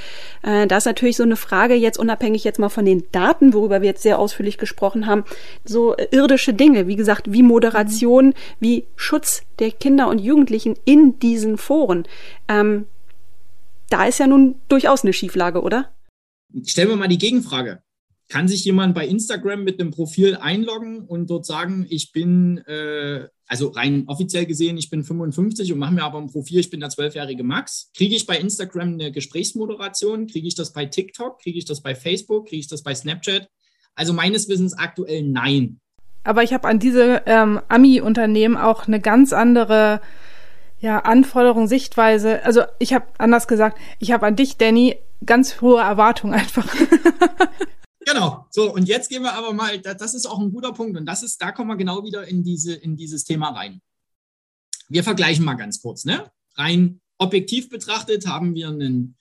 Äh, da ist natürlich so eine Frage, jetzt unabhängig jetzt mal von den Daten, worüber wir jetzt sehr ausführlich gesprochen haben, so äh, irdische Dinge, wie gesagt, wie Moderation, wie Schutz der Kinder und Jugendlichen in diesen Foren. Ähm, da ist ja nun durchaus eine Schieflage, oder? Stellen wir mal die Gegenfrage kann sich jemand bei Instagram mit einem Profil einloggen und dort sagen, ich bin, äh, also rein offiziell gesehen, ich bin 55 und mache mir aber ein Profil, ich bin der zwölfjährige Max. Kriege ich bei Instagram eine Gesprächsmoderation? Kriege ich das bei TikTok? Kriege ich das bei Facebook? Kriege ich das bei Snapchat? Also meines Wissens aktuell nein. Aber ich habe an diese ähm, Ami-Unternehmen auch eine ganz andere ja, Anforderung, Sichtweise. Also ich habe anders gesagt, ich habe an dich, Danny, ganz hohe Erwartungen einfach. Genau. So, und jetzt gehen wir aber mal, das ist auch ein guter Punkt. Und das ist, da kommen wir genau wieder in, diese, in dieses Thema rein. Wir vergleichen mal ganz kurz. Ne? Rein objektiv betrachtet haben wir einen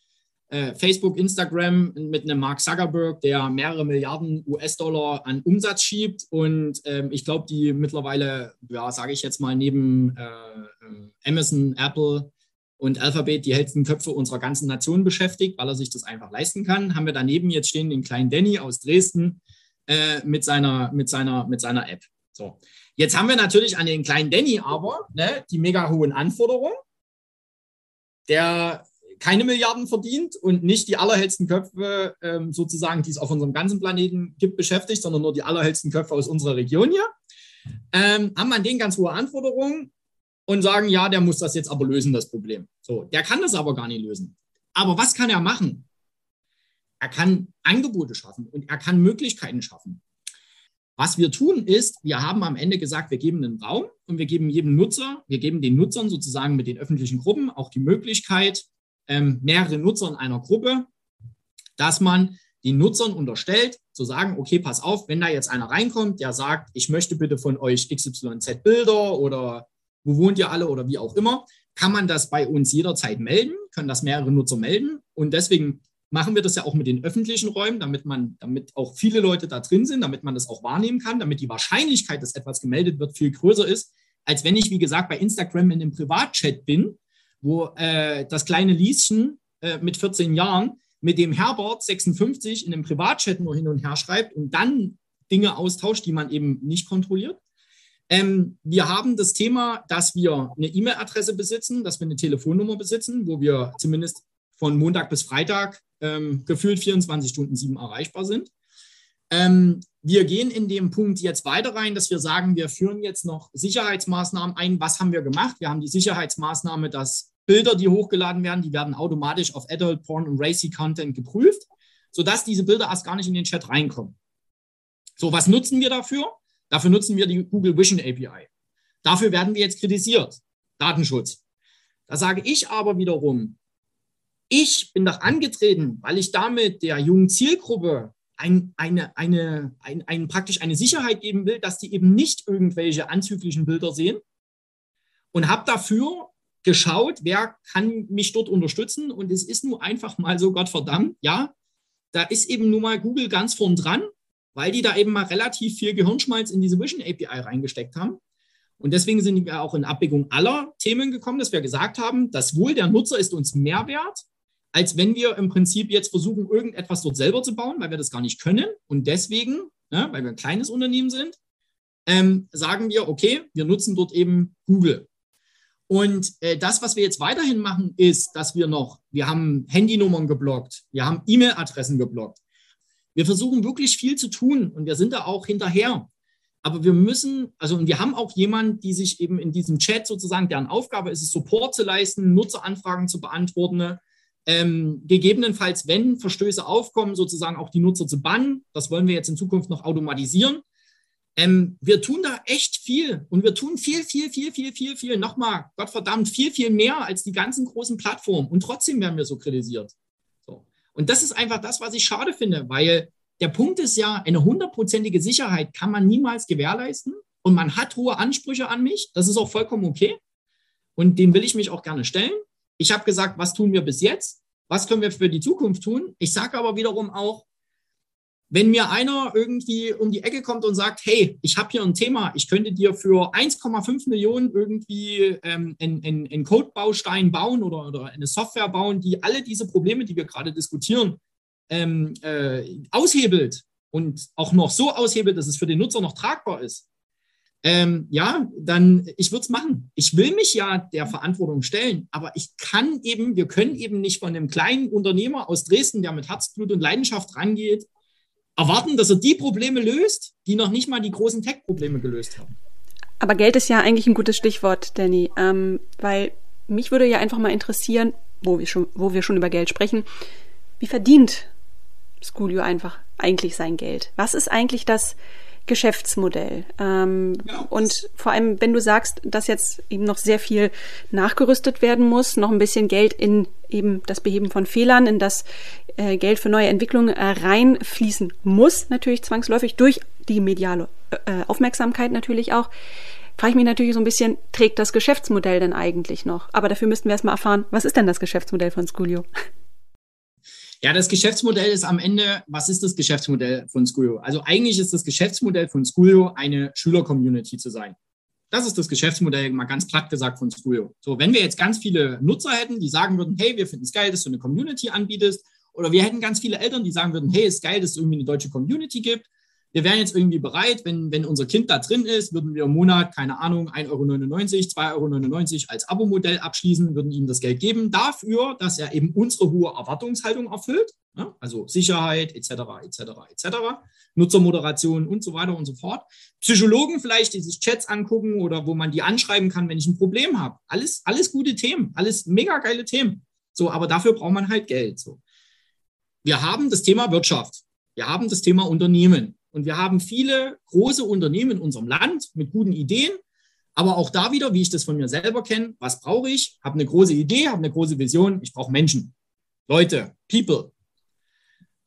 äh, Facebook, Instagram mit einem Mark Zuckerberg, der mehrere Milliarden US-Dollar an Umsatz schiebt. Und ähm, ich glaube, die mittlerweile, ja, sage ich jetzt mal, neben äh, äh Amazon, Apple, und Alphabet die hellsten Köpfe unserer ganzen Nation beschäftigt, weil er sich das einfach leisten kann. Haben wir daneben jetzt stehen den kleinen Danny aus Dresden äh, mit, seiner, mit, seiner, mit seiner App. So. Jetzt haben wir natürlich an den kleinen Danny aber ne, die mega hohen Anforderungen, der keine Milliarden verdient und nicht die allerhellsten Köpfe ähm, sozusagen, die es auf unserem ganzen Planeten gibt, beschäftigt, sondern nur die allerhellsten Köpfe aus unserer Region hier. Ähm, haben an den ganz hohe Anforderungen und sagen, ja, der muss das jetzt aber lösen, das Problem. So, der kann das aber gar nicht lösen. Aber was kann er machen? Er kann Angebote schaffen und er kann Möglichkeiten schaffen. Was wir tun ist, wir haben am Ende gesagt, wir geben einen Raum und wir geben jedem Nutzer, wir geben den Nutzern sozusagen mit den öffentlichen Gruppen auch die Möglichkeit, ähm, mehrere Nutzer in einer Gruppe, dass man den Nutzern unterstellt, zu sagen, okay, pass auf, wenn da jetzt einer reinkommt, der sagt, ich möchte bitte von euch XYZ Bilder oder wo wohnt ihr alle oder wie auch immer, kann man das bei uns jederzeit melden, können das mehrere Nutzer melden. Und deswegen machen wir das ja auch mit den öffentlichen Räumen, damit man, damit auch viele Leute da drin sind, damit man das auch wahrnehmen kann, damit die Wahrscheinlichkeit, dass etwas gemeldet wird, viel größer ist, als wenn ich, wie gesagt, bei Instagram in einem Privatchat bin, wo äh, das kleine Lieschen äh, mit 14 Jahren mit dem Herbert 56 in einem Privatchat nur hin und her schreibt und dann Dinge austauscht, die man eben nicht kontrolliert. Ähm, wir haben das Thema, dass wir eine E-Mail-Adresse besitzen, dass wir eine Telefonnummer besitzen, wo wir zumindest von Montag bis Freitag ähm, gefühlt 24 Stunden sieben erreichbar sind. Ähm, wir gehen in dem Punkt jetzt weiter rein, dass wir sagen, wir führen jetzt noch Sicherheitsmaßnahmen ein. Was haben wir gemacht? Wir haben die Sicherheitsmaßnahme, dass Bilder, die hochgeladen werden, die werden automatisch auf Adult Porn und Racy Content geprüft, sodass diese Bilder erst gar nicht in den Chat reinkommen. So, was nutzen wir dafür? Dafür nutzen wir die Google Vision API. Dafür werden wir jetzt kritisiert. Datenschutz. Da sage ich aber wiederum, ich bin doch angetreten, weil ich damit der jungen Zielgruppe ein, eine, eine, ein, ein, praktisch eine Sicherheit geben will, dass die eben nicht irgendwelche anzüglichen Bilder sehen. Und habe dafür geschaut, wer kann mich dort unterstützen. Und es ist nur einfach mal so, Gott verdammt, ja, da ist eben nur mal Google ganz vorn dran weil die da eben mal relativ viel Gehirnschmalz in diese Vision API reingesteckt haben. Und deswegen sind wir auch in Abwägung aller Themen gekommen, dass wir gesagt haben, das Wohl der Nutzer ist uns mehr wert, als wenn wir im Prinzip jetzt versuchen, irgendetwas dort selber zu bauen, weil wir das gar nicht können. Und deswegen, ne, weil wir ein kleines Unternehmen sind, ähm, sagen wir, okay, wir nutzen dort eben Google. Und äh, das, was wir jetzt weiterhin machen, ist, dass wir noch, wir haben Handynummern geblockt, wir haben E-Mail-Adressen geblockt, wir versuchen wirklich viel zu tun und wir sind da auch hinterher. Aber wir müssen, also und wir haben auch jemanden, die sich eben in diesem Chat sozusagen, deren Aufgabe ist es, Support zu leisten, Nutzeranfragen zu beantworten, ähm, gegebenenfalls, wenn Verstöße aufkommen, sozusagen auch die Nutzer zu bannen. Das wollen wir jetzt in Zukunft noch automatisieren. Ähm, wir tun da echt viel und wir tun viel, viel, viel, viel, viel, viel, nochmal, Gottverdammt, viel, viel mehr als die ganzen großen Plattformen und trotzdem werden wir so kritisiert. Und das ist einfach das, was ich schade finde, weil der Punkt ist ja, eine hundertprozentige Sicherheit kann man niemals gewährleisten und man hat hohe Ansprüche an mich. Das ist auch vollkommen okay. Und dem will ich mich auch gerne stellen. Ich habe gesagt, was tun wir bis jetzt? Was können wir für die Zukunft tun? Ich sage aber wiederum auch, wenn mir einer irgendwie um die Ecke kommt und sagt, hey, ich habe hier ein Thema, ich könnte dir für 1,5 Millionen irgendwie ähm, einen, Codebaustein bauen oder, oder eine Software bauen, die alle diese Probleme, die wir gerade diskutieren, ähm, äh, aushebelt und auch noch so aushebelt, dass es für den Nutzer noch tragbar ist, ähm, ja, dann ich würde es machen. Ich will mich ja der Verantwortung stellen, aber ich kann eben, wir können eben nicht von einem kleinen Unternehmer aus Dresden, der mit Herzblut und Leidenschaft rangeht, erwarten, dass er die Probleme löst, die noch nicht mal die großen Tech-Probleme gelöst haben. Aber Geld ist ja eigentlich ein gutes Stichwort, Danny, ähm, weil mich würde ja einfach mal interessieren, wo wir schon, wo wir schon über Geld sprechen, wie verdient Schoolio einfach eigentlich sein Geld? Was ist eigentlich das Geschäftsmodell. Ähm, ja. Und vor allem, wenn du sagst, dass jetzt eben noch sehr viel nachgerüstet werden muss, noch ein bisschen Geld in eben das Beheben von Fehlern, in das äh, Geld für neue Entwicklungen äh, reinfließen muss, natürlich zwangsläufig durch die mediale äh, Aufmerksamkeit natürlich auch, frage ich mich natürlich so ein bisschen, trägt das Geschäftsmodell denn eigentlich noch? Aber dafür müssten wir erstmal erfahren, was ist denn das Geschäftsmodell von Schoolio? Ja, das Geschäftsmodell ist am Ende, was ist das Geschäftsmodell von Schoolio? Also eigentlich ist das Geschäftsmodell von Schoolio eine Schüler-Community zu sein. Das ist das Geschäftsmodell, mal ganz platt gesagt, von Schoolio. So, wenn wir jetzt ganz viele Nutzer hätten, die sagen würden, hey, wir finden es geil, dass du eine Community anbietest, oder wir hätten ganz viele Eltern, die sagen würden, hey, ist geil, dass es irgendwie eine deutsche Community gibt, wir wären jetzt irgendwie bereit, wenn, wenn unser Kind da drin ist, würden wir im Monat, keine Ahnung, 1,99 Euro, 2,99 Euro als Abo-Modell abschließen, würden ihm das Geld geben dafür, dass er eben unsere hohe Erwartungshaltung erfüllt, ne? also Sicherheit etc. etc. etc. Nutzermoderation und so weiter und so fort. Psychologen vielleicht, die sich Chats angucken oder wo man die anschreiben kann, wenn ich ein Problem habe. Alles, alles gute Themen, alles mega geile Themen. So, aber dafür braucht man halt Geld. So. Wir haben das Thema Wirtschaft. Wir haben das Thema Unternehmen. Und wir haben viele große Unternehmen in unserem Land mit guten Ideen. Aber auch da wieder, wie ich das von mir selber kenne, was brauche ich? Habe eine große Idee, habe eine große Vision. Ich brauche Menschen, Leute, People.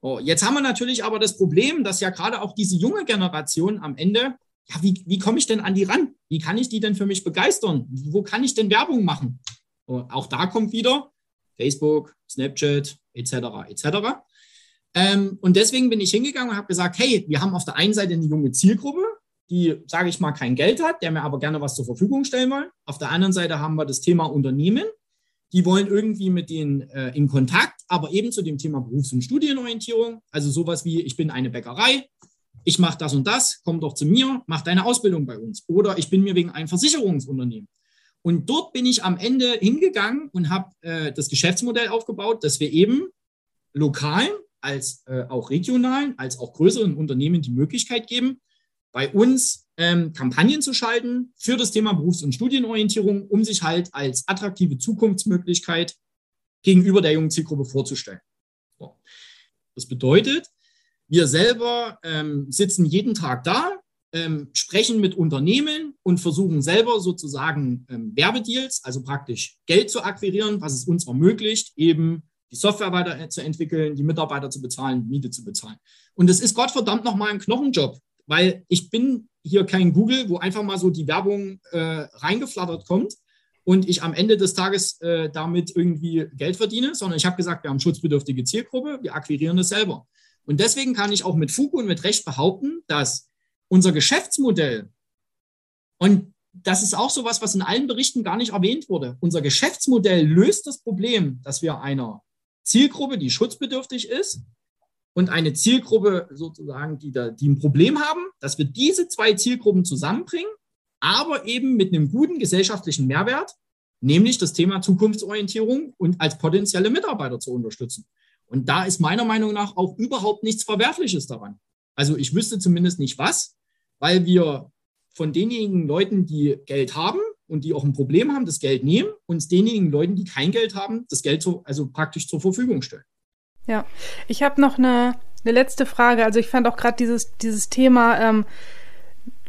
Oh, jetzt haben wir natürlich aber das Problem, dass ja gerade auch diese junge Generation am Ende, ja, wie, wie komme ich denn an die ran? Wie kann ich die denn für mich begeistern? Wo kann ich denn Werbung machen? Oh, auch da kommt wieder Facebook, Snapchat etc. etc. Ähm, und deswegen bin ich hingegangen und habe gesagt, hey, wir haben auf der einen Seite eine junge Zielgruppe, die, sage ich mal, kein Geld hat, der mir aber gerne was zur Verfügung stellen wollen. Auf der anderen Seite haben wir das Thema Unternehmen. Die wollen irgendwie mit denen äh, in Kontakt, aber eben zu dem Thema Berufs- und Studienorientierung. Also sowas wie, ich bin eine Bäckerei, ich mache das und das, komm doch zu mir, mach deine Ausbildung bei uns. Oder ich bin mir wegen einem Versicherungsunternehmen. Und dort bin ich am Ende hingegangen und habe äh, das Geschäftsmodell aufgebaut, dass wir eben lokalen als äh, auch regionalen, als auch größeren Unternehmen die Möglichkeit geben, bei uns ähm, Kampagnen zu schalten für das Thema Berufs- und Studienorientierung, um sich halt als attraktive Zukunftsmöglichkeit gegenüber der jungen Zielgruppe vorzustellen. So. Das bedeutet, wir selber ähm, sitzen jeden Tag da, ähm, sprechen mit Unternehmen und versuchen selber sozusagen ähm, Werbedeals, also praktisch Geld zu akquirieren, was es uns ermöglicht, eben die Software weiterzuentwickeln, die Mitarbeiter zu bezahlen, Miete zu bezahlen. Und das ist Gottverdammt nochmal ein Knochenjob, weil ich bin hier kein Google, wo einfach mal so die Werbung äh, reingeflattert kommt und ich am Ende des Tages äh, damit irgendwie Geld verdiene, sondern ich habe gesagt, wir haben schutzbedürftige Zielgruppe, wir akquirieren das selber. Und deswegen kann ich auch mit Fug und mit Recht behaupten, dass unser Geschäftsmodell, und das ist auch so was, was in allen Berichten gar nicht erwähnt wurde, unser Geschäftsmodell löst das Problem, dass wir einer Zielgruppe, die schutzbedürftig ist, und eine Zielgruppe sozusagen, die, da, die ein Problem haben, dass wir diese zwei Zielgruppen zusammenbringen, aber eben mit einem guten gesellschaftlichen Mehrwert, nämlich das Thema Zukunftsorientierung und als potenzielle Mitarbeiter zu unterstützen. Und da ist meiner Meinung nach auch überhaupt nichts Verwerfliches daran. Also ich wüsste zumindest nicht was, weil wir von denjenigen Leuten, die Geld haben und die auch ein Problem haben, das Geld nehmen und denjenigen Leuten, die kein Geld haben, das Geld so, also praktisch zur Verfügung stellen. Ja, ich habe noch eine, eine letzte Frage. Also ich fand auch gerade dieses, dieses Thema, ähm,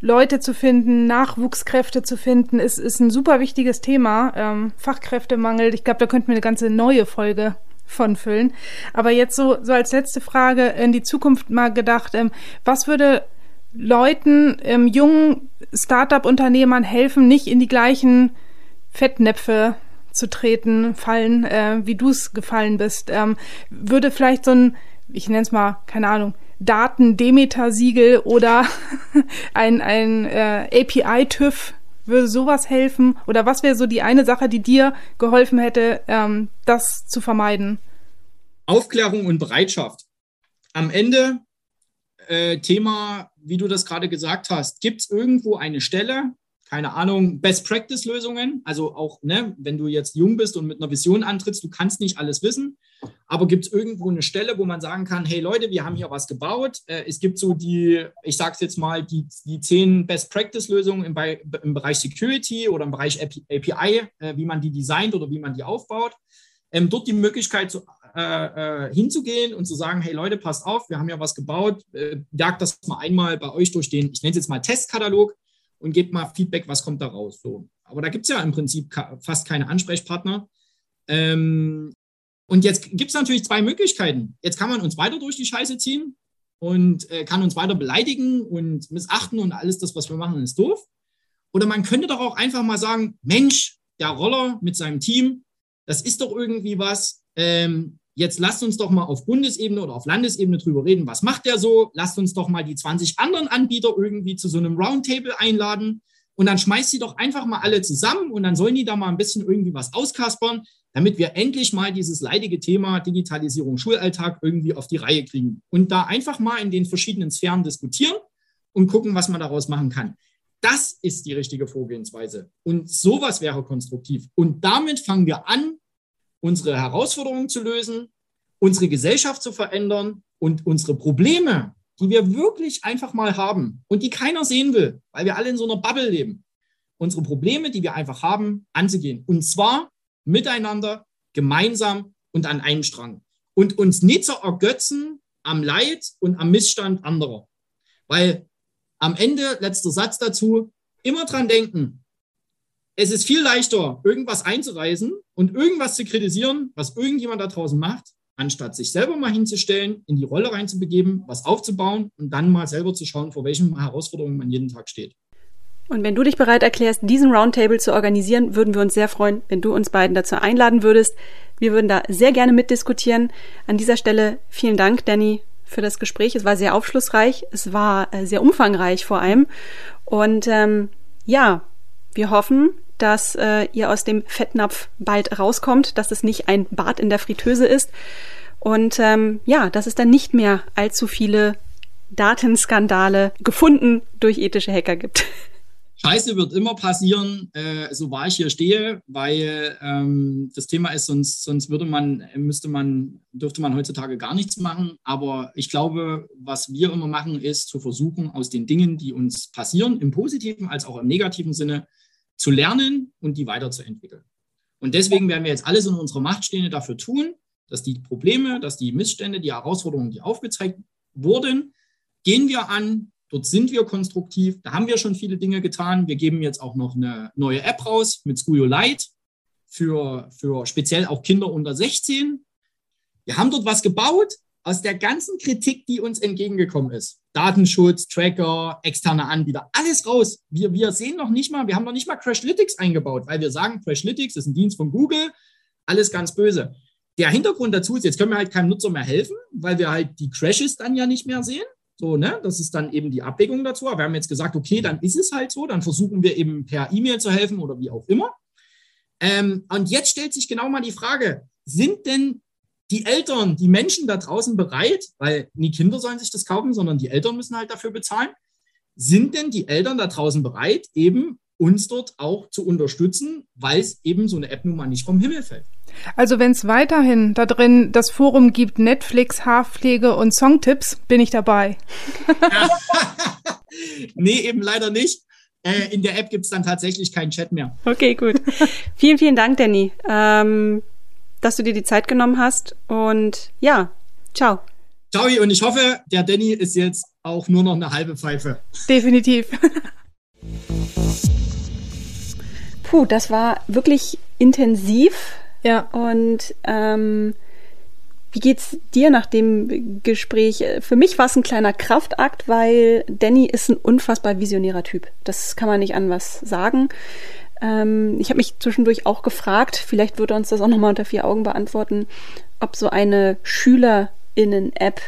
Leute zu finden, Nachwuchskräfte zu finden, ist, ist ein super wichtiges Thema. Ähm, Fachkräftemangel, ich glaube, da könnten wir eine ganze neue Folge von füllen. Aber jetzt so, so als letzte Frage in die Zukunft mal gedacht, ähm, was würde Leuten, ähm, jungen Startup-Unternehmern helfen, nicht in die gleichen Fettnäpfe zu treten, fallen, äh, wie du es gefallen bist. Ähm, würde vielleicht so ein, ich nenne es mal, keine Ahnung, Daten-Demeter-Siegel oder ein, ein äh, API-TÜV, würde sowas helfen? Oder was wäre so die eine Sache, die dir geholfen hätte, ähm, das zu vermeiden? Aufklärung und Bereitschaft. Am Ende äh, Thema, wie du das gerade gesagt hast, gibt es irgendwo eine Stelle, keine Ahnung, Best-Practice-Lösungen. Also auch, ne, wenn du jetzt jung bist und mit einer Vision antrittst, du kannst nicht alles wissen. Aber gibt es irgendwo eine Stelle, wo man sagen kann, hey Leute, wir haben hier was gebaut. Äh, es gibt so die, ich sage es jetzt mal, die, die zehn Best-Practice-Lösungen im, im, Bereich Security oder im Bereich API, äh, wie man die designt oder wie man die aufbaut. Ähm, dort die Möglichkeit zu, äh, äh, hinzugehen und zu sagen, hey Leute, passt auf, wir haben ja was gebaut, äh, jagt das mal einmal bei euch durch den, ich nenne es jetzt mal Testkatalog und gebt mal Feedback, was kommt da raus. So. Aber da gibt es ja im Prinzip fast keine Ansprechpartner. Ähm, und jetzt gibt es natürlich zwei Möglichkeiten. Jetzt kann man uns weiter durch die Scheiße ziehen und äh, kann uns weiter beleidigen und missachten und alles das, was wir machen, ist doof. Oder man könnte doch auch einfach mal sagen, Mensch, der Roller mit seinem Team, das ist doch irgendwie was. Ähm, jetzt lasst uns doch mal auf Bundesebene oder auf Landesebene drüber reden, was macht der so? Lasst uns doch mal die 20 anderen Anbieter irgendwie zu so einem Roundtable einladen und dann schmeißt sie doch einfach mal alle zusammen und dann sollen die da mal ein bisschen irgendwie was auskaspern, damit wir endlich mal dieses leidige Thema Digitalisierung Schulalltag irgendwie auf die Reihe kriegen und da einfach mal in den verschiedenen Sphären diskutieren und gucken, was man daraus machen kann. Das ist die richtige Vorgehensweise. Und sowas wäre konstruktiv. Und damit fangen wir an, unsere Herausforderungen zu lösen, unsere Gesellschaft zu verändern und unsere Probleme, die wir wirklich einfach mal haben und die keiner sehen will, weil wir alle in so einer Bubble leben, unsere Probleme, die wir einfach haben, anzugehen. Und zwar miteinander, gemeinsam und an einem Strang. Und uns nicht zu ergötzen am Leid und am Missstand anderer. Weil am Ende, letzter Satz dazu, immer dran denken, es ist viel leichter, irgendwas einzureißen und irgendwas zu kritisieren, was irgendjemand da draußen macht, anstatt sich selber mal hinzustellen, in die Rolle reinzubegeben, was aufzubauen und dann mal selber zu schauen, vor welchen Herausforderungen man jeden Tag steht. Und wenn du dich bereit erklärst, diesen Roundtable zu organisieren, würden wir uns sehr freuen, wenn du uns beiden dazu einladen würdest. Wir würden da sehr gerne mitdiskutieren. An dieser Stelle vielen Dank, Danny, für das Gespräch. Es war sehr aufschlussreich, es war äh, sehr umfangreich vor allem. Und ähm, ja, wir hoffen, dass äh, ihr aus dem Fettnapf bald rauskommt, dass es nicht ein Bad in der Fritteuse ist. Und ähm, ja, dass es dann nicht mehr allzu viele Datenskandale gefunden durch ethische Hacker gibt. Scheiße wird immer passieren, äh, so wahr ich hier stehe, weil ähm, das Thema ist, sonst, sonst würde man, müsste man, dürfte man heutzutage gar nichts machen. Aber ich glaube, was wir immer machen, ist zu versuchen, aus den Dingen, die uns passieren, im positiven als auch im negativen Sinne, zu lernen und die weiterzuentwickeln. Und deswegen werden wir jetzt alles in unserer Macht Stehende dafür tun, dass die Probleme, dass die Missstände, die Herausforderungen, die aufgezeigt wurden, gehen wir an, Dort sind wir konstruktiv. Da haben wir schon viele Dinge getan. Wir geben jetzt auch noch eine neue App raus mit Scuyo Lite für, für speziell auch Kinder unter 16. Wir haben dort was gebaut aus der ganzen Kritik, die uns entgegengekommen ist. Datenschutz, Tracker, externe Anbieter, alles raus. Wir, wir sehen noch nicht mal, wir haben noch nicht mal Crashlytics eingebaut, weil wir sagen, Crashlytics ist ein Dienst von Google, alles ganz böse. Der Hintergrund dazu ist, jetzt können wir halt keinem Nutzer mehr helfen, weil wir halt die Crashes dann ja nicht mehr sehen. So, ne? Das ist dann eben die Abwägung dazu. Aber wir haben jetzt gesagt, okay, dann ist es halt so, dann versuchen wir eben per E-Mail zu helfen oder wie auch immer. Ähm, und jetzt stellt sich genau mal die Frage, sind denn die Eltern, die Menschen da draußen bereit, weil nie Kinder sollen sich das kaufen, sondern die Eltern müssen halt dafür bezahlen, sind denn die Eltern da draußen bereit, eben uns dort auch zu unterstützen, weil es eben so eine App nun mal nicht vom Himmel fällt? Also wenn es weiterhin da drin das Forum gibt, Netflix, Haarpflege und Songtipps, bin ich dabei. nee, eben leider nicht. Äh, in der App gibt es dann tatsächlich keinen Chat mehr. Okay, gut. vielen, vielen Dank, Danny, ähm, dass du dir die Zeit genommen hast. Und ja, ciao. Ciao, und ich hoffe, der Danny ist jetzt auch nur noch eine halbe Pfeife. Definitiv. Puh, das war wirklich intensiv. Ja. Und ähm, wie geht's dir nach dem Gespräch? Für mich war es ein kleiner Kraftakt, weil Danny ist ein unfassbar visionärer Typ. Das kann man nicht an was sagen. Ähm, ich habe mich zwischendurch auch gefragt, vielleicht würde uns das auch nochmal unter vier Augen beantworten, ob so eine SchülerInnen-App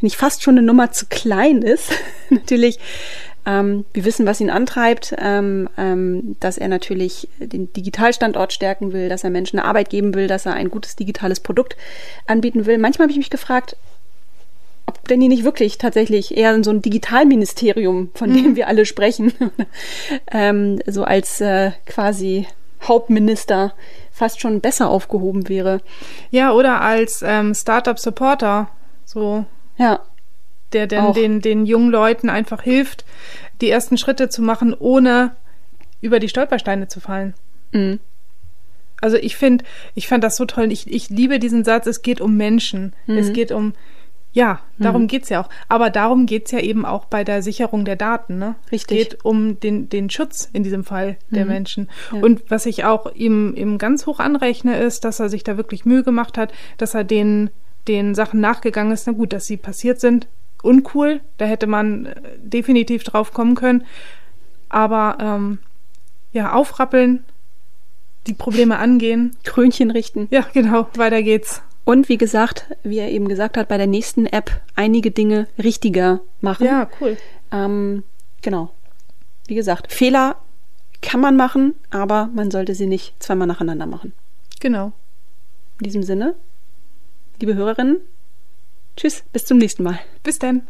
nicht fast schon eine Nummer zu klein ist. Natürlich ähm, wir wissen, was ihn antreibt, ähm, ähm, dass er natürlich den Digitalstandort stärken will, dass er Menschen eine Arbeit geben will, dass er ein gutes digitales Produkt anbieten will. Manchmal habe ich mich gefragt, ob Danny nicht wirklich tatsächlich eher so ein Digitalministerium, von dem mhm. wir alle sprechen, ähm, so als äh, quasi Hauptminister fast schon besser aufgehoben wäre. Ja, oder als ähm, Startup-Supporter, so. Ja der denn den, den jungen Leuten einfach hilft, die ersten Schritte zu machen, ohne über die Stolpersteine zu fallen. Mhm. Also ich finde, ich fand das so toll. Ich, ich liebe diesen Satz, es geht um Menschen. Mhm. Es geht um, ja, darum mhm. geht's ja auch. Aber darum geht's ja eben auch bei der Sicherung der Daten. Ne? Richtig. Es geht um den, den Schutz in diesem Fall der mhm. Menschen. Ja. Und was ich auch ihm, ihm ganz hoch anrechne, ist, dass er sich da wirklich Mühe gemacht hat, dass er den, den Sachen nachgegangen ist. Na gut, dass sie passiert sind, uncool. Da hätte man äh, definitiv drauf kommen können. Aber ähm, ja, aufrappeln, die Probleme angehen. Krönchen richten. Ja, genau, weiter geht's. Und wie gesagt, wie er eben gesagt hat, bei der nächsten App einige Dinge richtiger machen. Ja, cool. Ähm, genau. Wie gesagt, Fehler kann man machen, aber man sollte sie nicht zweimal nacheinander machen. Genau. In diesem Sinne, liebe Hörerinnen, Tschüss, bis zum nächsten Mal. Bis dann.